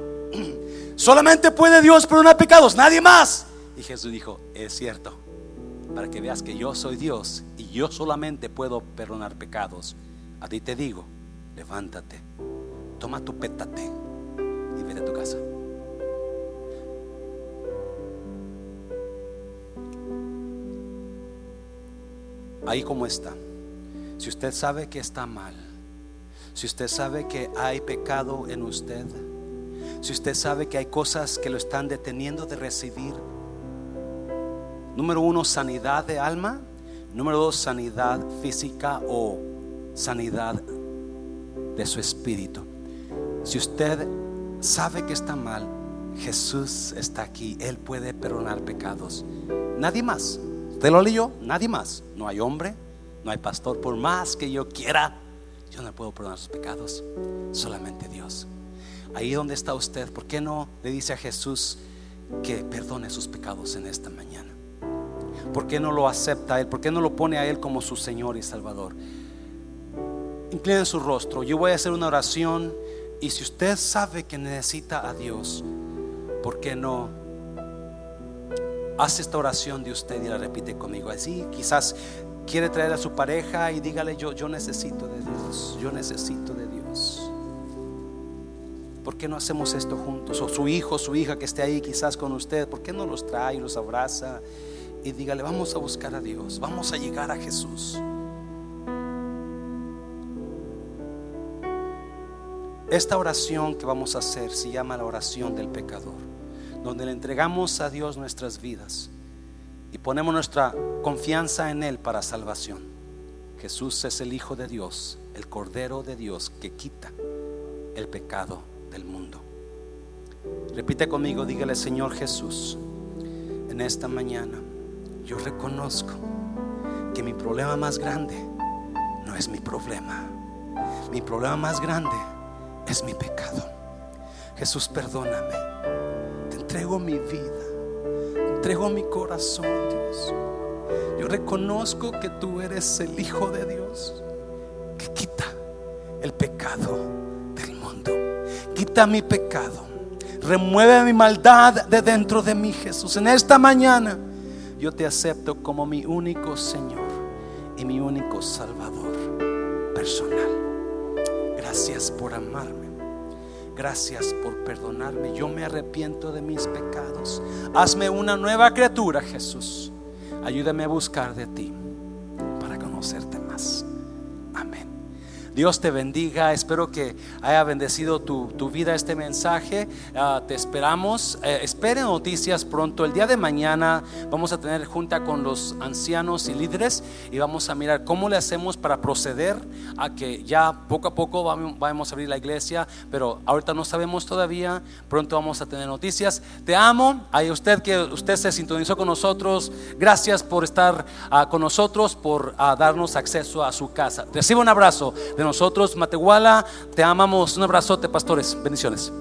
solamente puede Dios perdonar pecados, nadie más. Y Jesús dijo, es cierto, para que veas que yo soy Dios y yo solamente puedo perdonar pecados. A ti te digo, levántate, toma tu pétate y vete a tu casa. Ahí como está. Si usted sabe que está mal, si usted sabe que hay pecado en usted, si usted sabe que hay cosas que lo están deteniendo de recibir, número uno, sanidad de alma, número dos, sanidad física o sanidad de su espíritu. Si usted sabe que está mal, Jesús está aquí, Él puede perdonar pecados. Nadie más. Usted lo leyó, nadie más. No hay hombre, no hay pastor. Por más que yo quiera, yo no puedo perdonar sus pecados. Solamente Dios. Ahí donde está usted, ¿por qué no le dice a Jesús que perdone sus pecados en esta mañana? ¿Por qué no lo acepta a Él? ¿Por qué no lo pone a Él como su Señor y Salvador? inclinen su rostro. Yo voy a hacer una oración y si usted sabe que necesita a Dios, ¿por qué no? Hace esta oración de usted y la repite conmigo. Así quizás quiere traer a su pareja y dígale yo, yo necesito de Dios, yo necesito de Dios. ¿Por qué no hacemos esto juntos? O su hijo, su hija que esté ahí quizás con usted, ¿por qué no los trae, los abraza y dígale, vamos a buscar a Dios, vamos a llegar a Jesús? Esta oración que vamos a hacer se llama la oración del pecador, donde le entregamos a Dios nuestras vidas y ponemos nuestra confianza en Él para salvación. Jesús es el Hijo de Dios, el Cordero de Dios que quita el pecado del mundo. Repite conmigo, dígale Señor Jesús, en esta mañana yo reconozco que mi problema más grande no es mi problema. Mi problema más grande es mi pecado. Jesús, perdóname. Entrego mi vida. Entrego mi corazón, Dios. Yo reconozco que tú eres el Hijo de Dios que quita el pecado del mundo. Quita mi pecado. Remueve mi maldad de dentro de mí, Jesús. En esta mañana yo te acepto como mi único Señor y mi único Salvador personal. Gracias por amarme. Gracias por perdonarme. Yo me arrepiento de mis pecados. Hazme una nueva criatura, Jesús. Ayúdame a buscar de ti para conocerte más. Amén. Dios te bendiga. Espero que haya bendecido tu, vida este mensaje. Ah, te esperamos. Eh, espere noticias pronto. El día de mañana vamos a tener junta con los ancianos y líderes y vamos a mirar cómo le hacemos para proceder a que ya poco a poco vamos a abrir la iglesia, pero ahorita no sabemos todavía. Pronto vamos a tener noticias. Te amo. A usted que usted se sintonizó con nosotros. Gracias por estar ah, con nosotros, por ah, darnos acceso a su casa. Reciba un abrazo de nosotros, Matehuala. Te amamos. Un abrazote, pastores. Bendiciones.